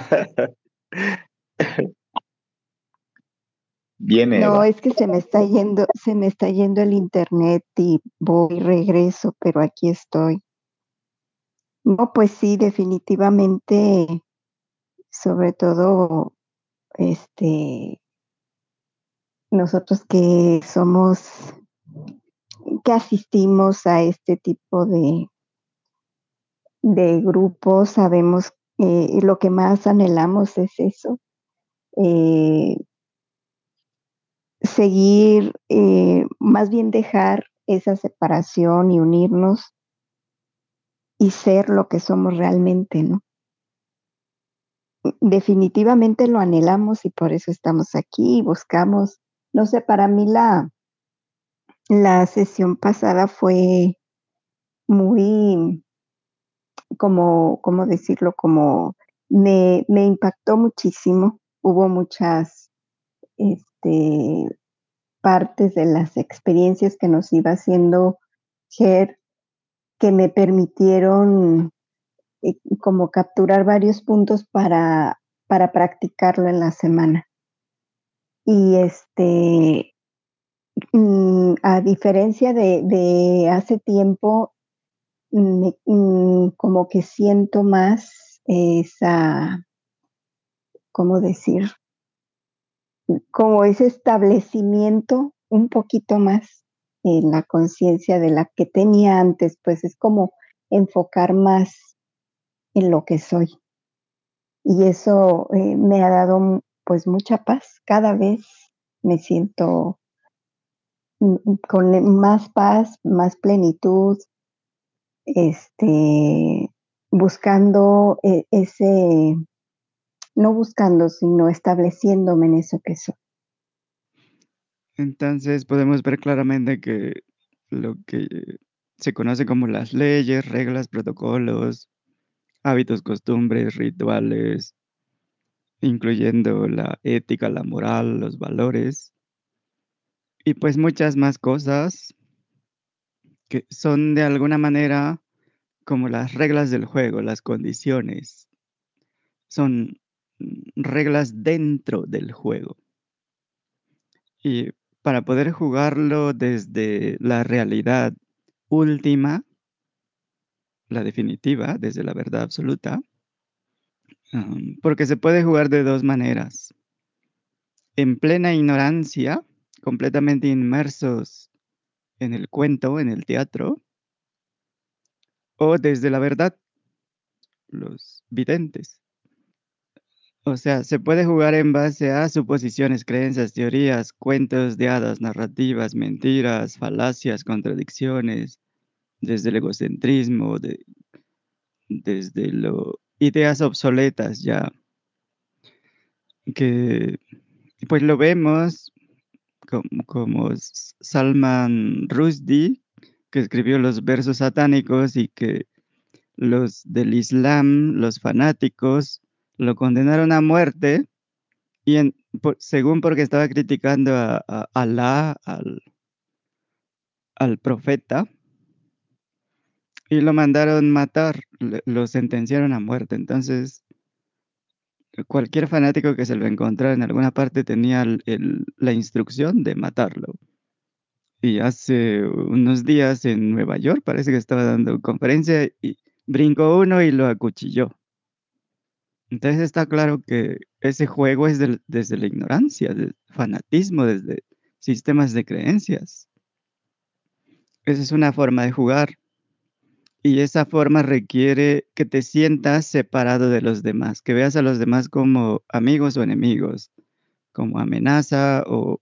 Viene. No, es que se me está yendo, se me está yendo el internet y voy y regreso, pero aquí estoy. No, pues sí, definitivamente, sobre todo, este, nosotros que somos, que asistimos a este tipo de, grupos, sabemos eh, lo que más anhelamos es eso, eh, seguir, eh, más bien dejar esa separación y unirnos y ser lo que somos realmente, ¿no? Definitivamente lo anhelamos y por eso estamos aquí y buscamos, no sé, para mí la, la sesión pasada fue muy, como, ¿cómo decirlo? Como me, me impactó muchísimo. Hubo muchas este, partes de las experiencias que nos iba haciendo Ger que me permitieron eh, como capturar varios puntos para, para practicarlo en la semana. Y este, mm, a diferencia de, hace tiempo, mm, como que siento más esa, ¿cómo decir? Como ese establecimiento un poquito más en la conciencia de la que tenía antes, pues es como enfocar más en lo que soy. Y eso eh, me ha dado pues mucha paz. Cada vez me siento con más paz, más plenitud, este, buscando e, ese, no buscando, sino estableciéndome en eso que soy. Entonces podemos ver claramente que lo que se conoce como las leyes, reglas, protocolos, hábitos, costumbres, rituales, incluyendo la ética, la moral, los valores y pues muchas más cosas que son de alguna manera como las reglas del juego, las condiciones. Son reglas dentro del juego. Y para poder jugarlo desde la realidad última, la definitiva, desde la verdad absoluta, porque se puede jugar de dos maneras. En plena ignorancia, completamente inmersos en el cuento, en el teatro, o desde la verdad, los videntes. O sea, se puede jugar en base a suposiciones, creencias, teorías, cuentos de hadas, narrativas, mentiras, falacias, contradicciones, desde el egocentrismo, de, desde lo, ideas obsoletas ya, que pues lo vemos como, como Salman Rushdie, que escribió los versos satánicos y que los del Islam, los fanáticos, lo condenaron a muerte y en, por, según porque estaba criticando a, a Alá, al, al, profeta, y lo mandaron matar, lo sentenciaron a muerte. Entonces, cualquier fanático que se lo encontrara en alguna parte tenía el, la instrucción de matarlo. Y hace unos días en Nueva York parece que estaba dando conferencia y brincó uno y lo acuchilló. Entonces está claro que ese juego es desde la ignorancia, del fanatismo, desde sistemas de creencias. Esa es una forma de jugar. Y esa forma requiere que te sientas separado de los demás, que veas a los demás como amigos o enemigos, como amenaza o,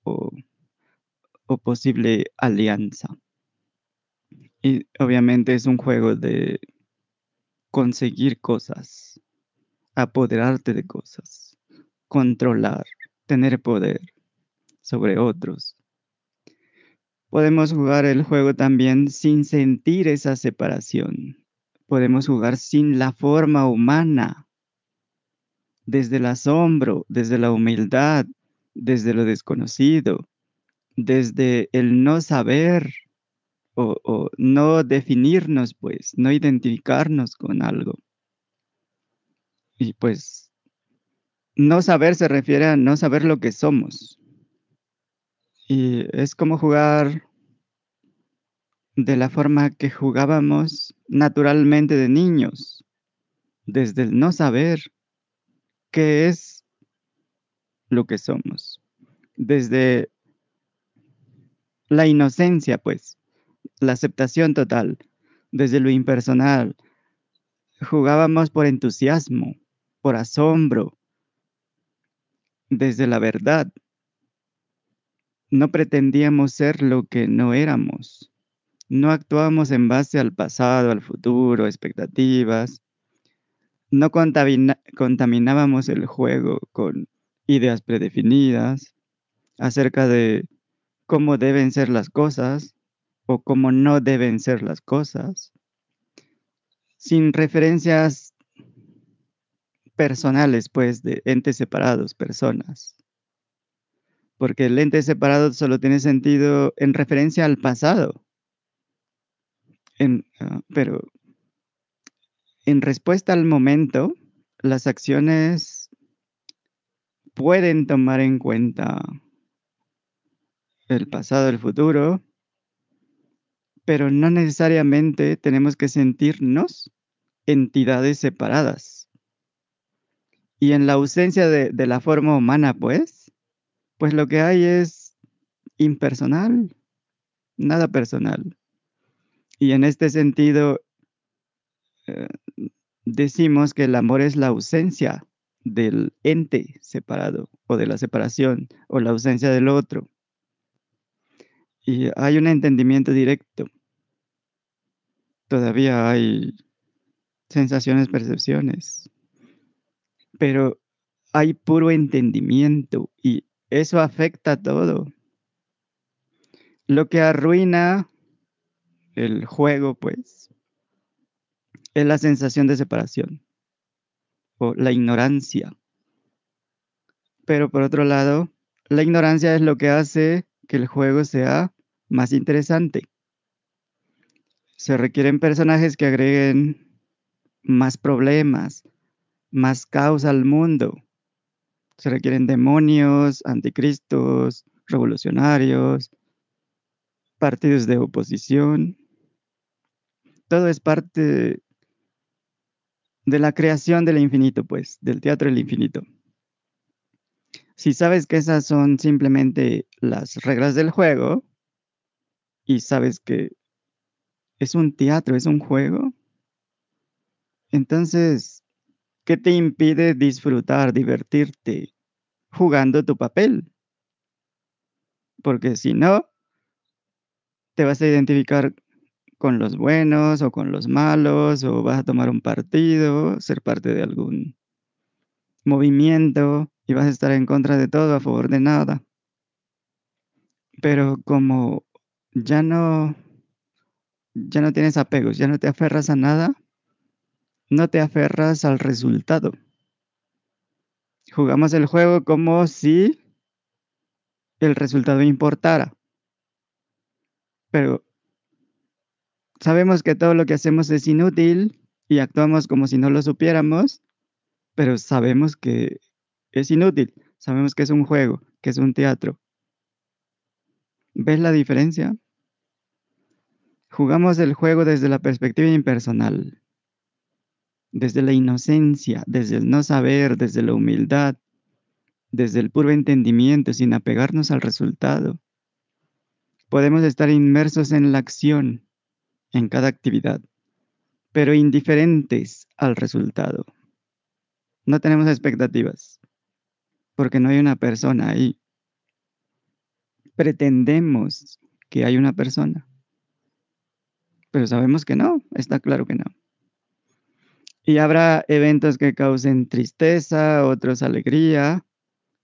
posible alianza. Y obviamente es un juego de conseguir cosas, apoderarte de cosas, controlar, tener poder sobre otros. Podemos jugar el juego también sin sentir esa separación. Podemos jugar sin la forma humana, desde el asombro, desde la humildad, desde lo desconocido, desde el no saber o, no definirnos, pues, no identificarnos con algo. Y pues, no saber se refiere a no saber lo que somos. Y es como jugar de la forma que jugábamos naturalmente de niños, desde el no saber qué es lo que somos, desde la inocencia, pues, la aceptación total, desde lo impersonal. Jugábamos por entusiasmo, por asombro, desde la verdad. No pretendíamos ser lo que no éramos. No actuábamos en base al pasado, al futuro, expectativas. No contaminábamos el juego con ideas predefinidas acerca de cómo deben ser las cosas o cómo no deben ser las cosas, sin referencias personales, pues, de entes separados, personas. Porque el ente separado solo tiene sentido en referencia al pasado. Uh, pero en respuesta al momento, las acciones pueden tomar en cuenta el pasado, el futuro, pero no necesariamente tenemos que sentirnos entidades separadas. Y en la ausencia de, la forma humana, pues, pues lo que hay es impersonal, nada personal. Y en este sentido, eh, decimos que el amor es la ausencia del ente separado o de la separación o la ausencia del otro. Y hay un entendimiento directo. Todavía hay sensaciones, percepciones. Pero hay puro entendimiento y eso afecta todo. Lo que arruina el juego, pues, es la sensación de separación o la ignorancia. Pero por otro lado, la ignorancia es lo que hace que el juego sea más interesante. Se requieren personajes que agreguen más problemas, más caos al mundo. Se requieren demonios, anticristos, revolucionarios, partidos de oposición. Todo es parte de la creación del infinito, pues, del teatro del infinito. Si sabes que esas son simplemente las reglas del juego, y sabes que es un teatro, es un juego, entonces, ¿qué te impide disfrutar, divertirte jugando tu papel? Porque si no, te vas a identificar con los buenos o con los malos, o vas a tomar un partido, ser parte de algún movimiento y vas a estar en contra de todo, a favor de nada. Pero como ya no, ya no tienes apegos, ya no te aferras a nada, no te aferras al resultado. Jugamos el juego como si el resultado importara. Pero sabemos que todo lo que hacemos es inútil y actuamos como si no lo supiéramos, pero sabemos que es inútil, sabemos que es un juego, que es un teatro. ¿Ves la diferencia? Jugamos el juego desde la perspectiva impersonal, desde la inocencia, desde el no saber, desde la humildad, desde el puro entendimiento, sin apegarnos al resultado. podemos estar inmersos en la acción, en cada actividad, pero indiferentes al resultado. No tenemos expectativas, porque no hay una persona ahí. Pretendemos que hay una persona, pero sabemos que no, está claro que no. Y habrá eventos que causen tristeza, otros alegría,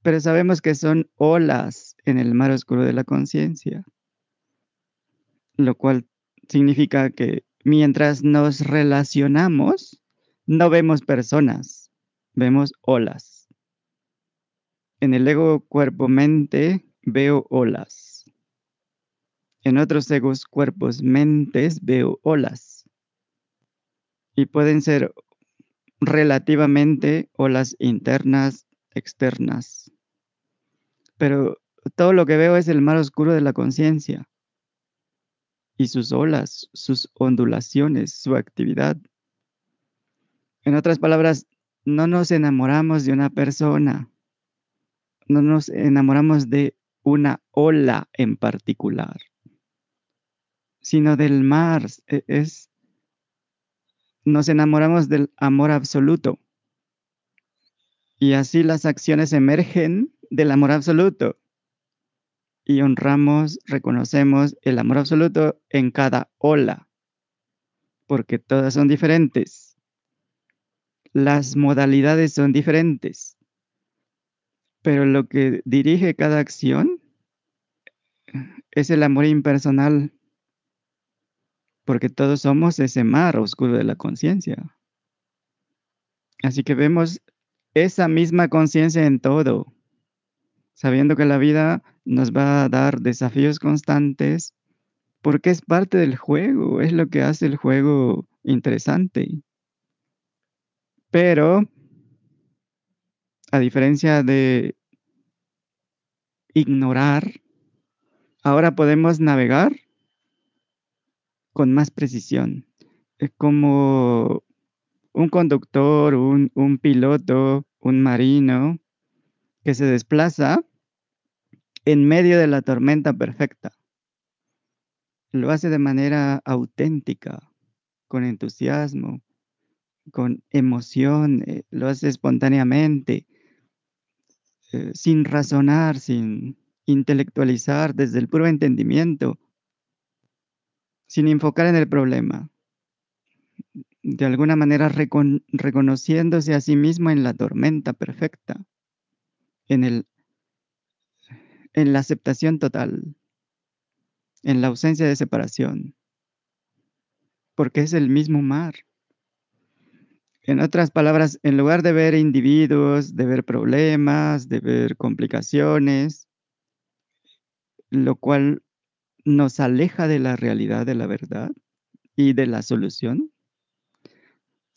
pero sabemos que son olas en el mar oscuro de la conciencia, lo cual significa que mientras nos relacionamos, no vemos personas, vemos olas. En el ego cuerpo-mente veo olas. En otros egos cuerpos-mentes veo olas. Y pueden ser relativamente olas internas, externas. Pero todo lo que veo es el mar oscuro de la conciencia y sus olas, sus ondulaciones, su actividad. En otras palabras, no nos enamoramos de una persona, no nos enamoramos de una ola en particular, sino del mar. E, es, nos enamoramos del amor absoluto. Y así las acciones emergen del amor absoluto. Y honramos, reconocemos el amor absoluto en cada ola, porque todas son diferentes. Las modalidades son diferentes, pero lo que dirige cada acción es el amor impersonal, porque todos somos ese mar oscuro de la conciencia. Así que vemos esa misma conciencia en todo, sabiendo que la vida nos va a dar desafíos constantes, porque es parte del juego, es lo que hace el juego interesante. Pero, a diferencia de ignorar, ahora podemos navegar con más precisión. Es como un conductor, un, un piloto, un marino que se desplaza en medio de la tormenta perfecta. Lo hace de manera auténtica, con entusiasmo, con emoción, eh, lo hace espontáneamente, eh, sin razonar, sin intelectualizar, desde el puro entendimiento, sin enfocar en el problema de alguna manera reconociéndose a sí mismo en la tormenta perfecta, en, el, en la aceptación total, en la ausencia de separación, porque es el mismo mar. En otras palabras, en lugar de ver individuos, de ver problemas, de ver complicaciones, lo cual nos aleja de la realidad de la verdad y de la solución,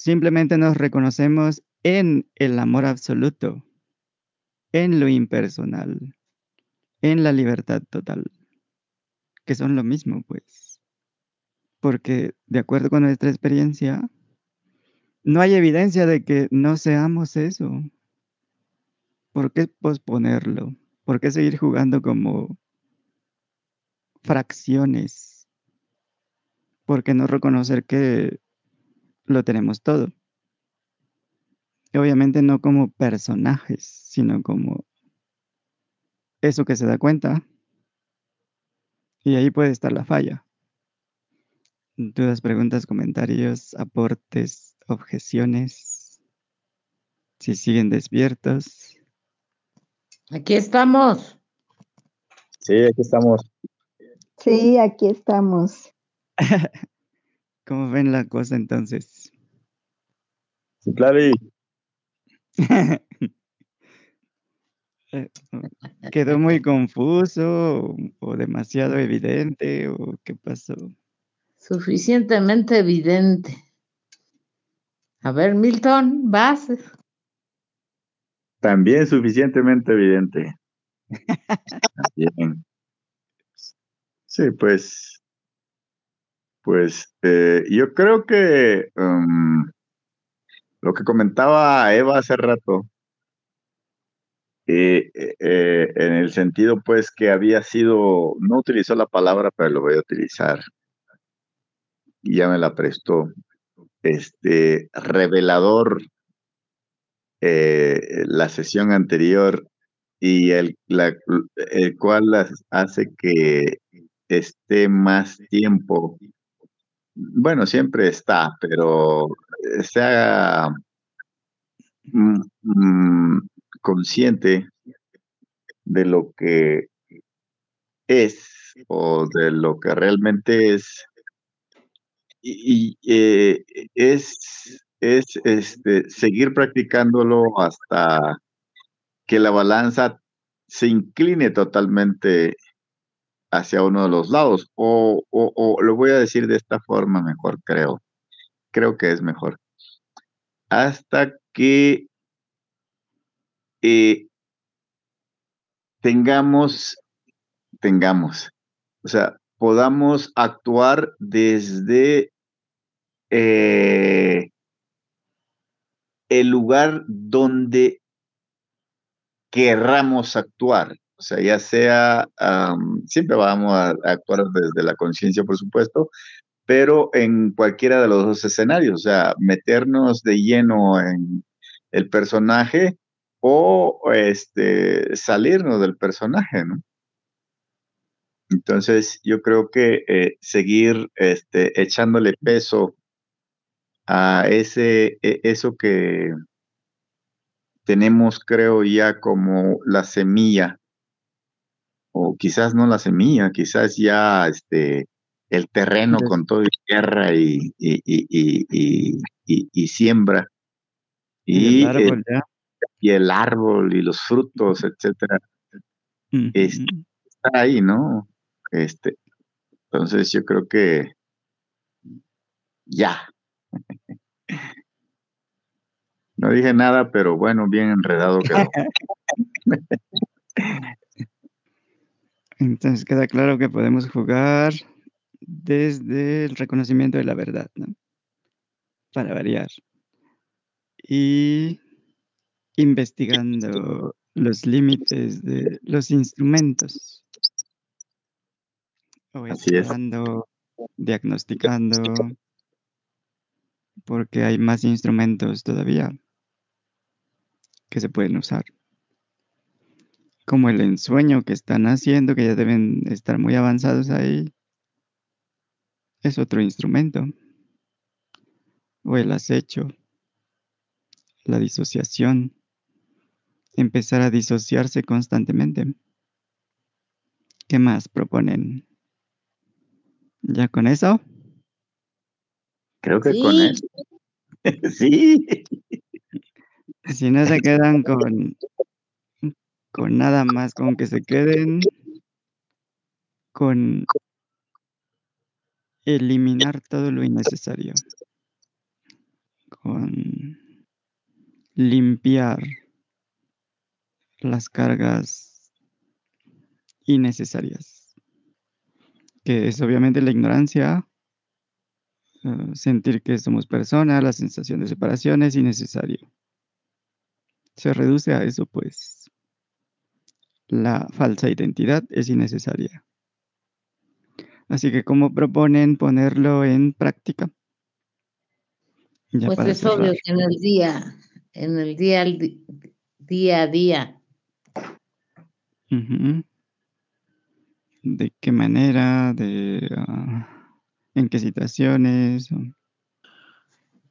Simplemente nos reconocemos en el amor absoluto, en lo impersonal, en la libertad total, que son lo mismo, pues. Porque de acuerdo con nuestra experiencia, no hay evidencia de que no seamos eso. ¿Por qué posponerlo? ¿Por qué seguir jugando como fracciones? ¿Por qué no reconocer que lo tenemos todo. Y obviamente no como personajes, sino como eso que se da cuenta. Y ahí puede estar la falla. Dudas, preguntas, comentarios, aportes, objeciones. Si siguen despiertos. Aquí estamos. Sí, aquí estamos. Sí, aquí estamos. ¿Cómo ven la cosa entonces? Sí, claro. Eh, ¿Quedó muy confuso o demasiado evidente o qué pasó? Suficientemente evidente. A ver, Milton, vas. También suficientemente evidente. Bien. Sí, pues pues eh, yo creo que um, lo que comentaba Eva hace rato, eh, eh, en el sentido pues que había sido, no utilizó la palabra, pero lo voy a utilizar, ya me la prestó, este, revelador la sesión anterior y el, la, el cual hace que esté más tiempo, bueno, siempre está, pero se haga mm, mm, consciente de lo que es o de lo que realmente es. Y, eh, es es este seguir practicándolo hasta que la balanza se incline totalmente hacia uno de los lados o, o, o lo voy a decir de esta forma mejor creo creo que es mejor hasta que eh, tengamos, tengamos, o sea, podamos actuar desde eh, el lugar donde querramos actuar. O sea, ya sea, siempre vamos a, a actuar desde la conciencia, por supuesto, pero en cualquiera de los dos escenarios, o sea, meternos de lleno en el personaje o este, salirnos del personaje, ¿no? Entonces, yo creo que eh, seguir este, echándole peso a ese, e, eso que tenemos, creo, ya como la semilla, o quizás no la semilla, quizás ya este, el terreno con todo y tierra y, y, y, y siembra. Y, el árbol, el, y el árbol y los frutos, etcétera. Este, está ahí, ¿no? Este, entonces yo creo que ya. No dije nada, pero bueno, bien enredado quedó. Entonces queda claro que podemos jugar desde el reconocimiento de la verdad, ¿no? Para variar. Y investigando los límites de los instrumentos. O Así es. diagnosticando, porque hay más instrumentos todavía que se pueden usar. Como el ensueño que están haciendo, que ya deben estar muy avanzados ahí, es otro instrumento. O el acecho, la disociación, empezar a disociarse constantemente. ¿Qué más proponen? ¿Ya con eso? Creo que con Sí. eso. sí. Si no se quedan con, con nada más, con que se queden con eliminar todo lo innecesario, con limpiar las cargas innecesarias, que es obviamente la ignorancia, eh, sentir que somos personas, la sensación de separación es innecesario. Se reduce a eso, pues. La falsa identidad es innecesaria. Así que, ¿cómo proponen ponerlo en práctica? Ya Pues es obvio que en el día, en el día, día a día. ¿De qué manera? De, ah, ¿En qué situaciones?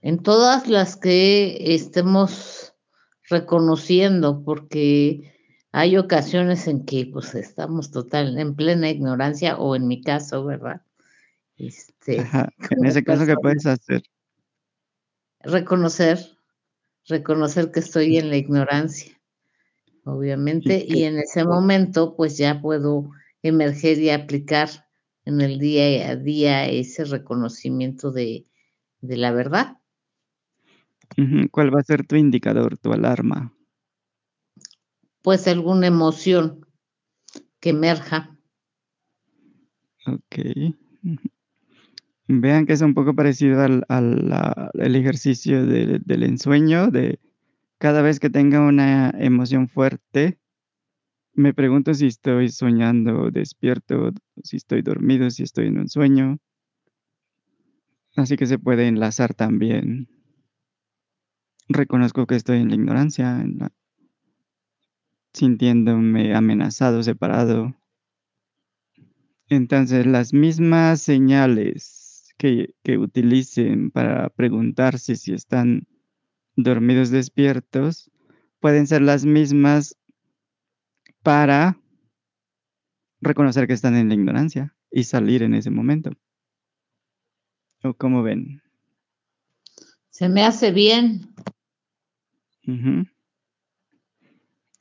en todas las que estemos reconociendo, porque hay ocasiones en que pues estamos total en plena ignorancia o en mi caso, ¿verdad? Este, Ajá. En ese caso, ¿qué puedes hacer? reconocer, reconocer que estoy en la ignorancia, obviamente, qué- y en ese momento pues ya puedo emerger y aplicar en el día a día ese reconocimiento de, de la verdad. ¿Cuál va a ser tu indicador, tu alarma? Pues alguna emoción que emerja. Ok. Vean que es un poco parecido al, al, ejercicio de- del ensueño, de cada vez que tenga una emoción fuerte, me pregunto si estoy soñando despierto, si estoy dormido, si estoy en un sueño. Así que se puede enlazar también. Reconozco que estoy en la ignorancia, en la- sintiéndome amenazado, separado. Entonces, las mismas señales que, que utilicen para preguntarse si están dormidos despiertos pueden ser las mismas para reconocer que están en la ignorancia y salir en ese momento. ¿O cómo ven? Se me hace bien.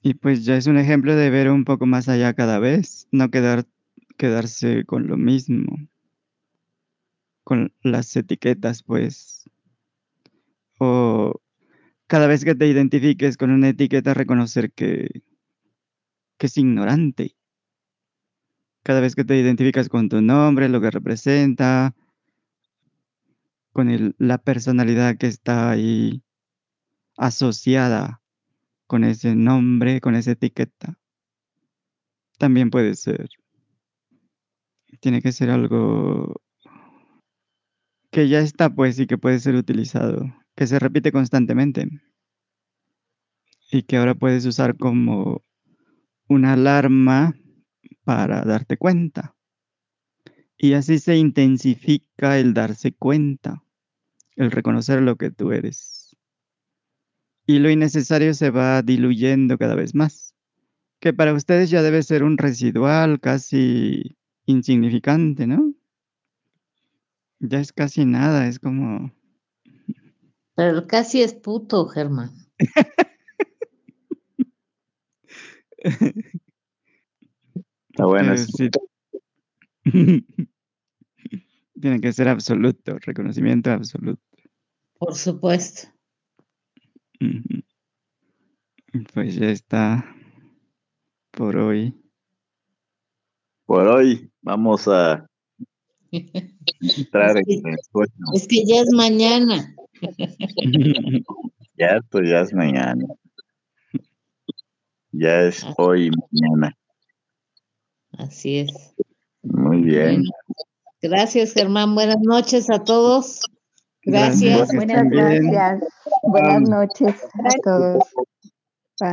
Y pues ya es un ejemplo de ver un poco más allá cada vez, no quedar, quedarse con lo mismo, con las etiquetas, pues. O cada vez que te identifiques con una etiqueta, reconocer que, que es ignorante. Cada vez que te identificas con tu nombre, lo que representa, con el- la personalidad que está ahí asociada con ese nombre, con esa etiqueta. También puede ser. Tiene que ser algo que ya está, pues, y que puede ser utilizado, que se repite constantemente y que ahora puedes usar como una alarma para darte cuenta. Y así se intensifica el darse cuenta, el reconocer lo que tú eres. Y lo innecesario se va diluyendo cada vez más, que para ustedes ya debe ser un residual casi insignificante, ¿no? Ya es casi nada, es como... Pero casi es puto, Germán. Está bueno. Sí. Tiene que ser absoluto, reconocimiento absoluto. Por supuesto. Pues ya está por hoy. Por hoy vamos a entrar en el sueño. Es que ya es mañana. Ya esto ya es mañana. Ya es Así. hoy mañana. Así es. Muy bien. Bueno, gracias, Germán. Buenas noches a todos. Gracias, Gracias. bien. gracias. Buenas noches a todos. Bye.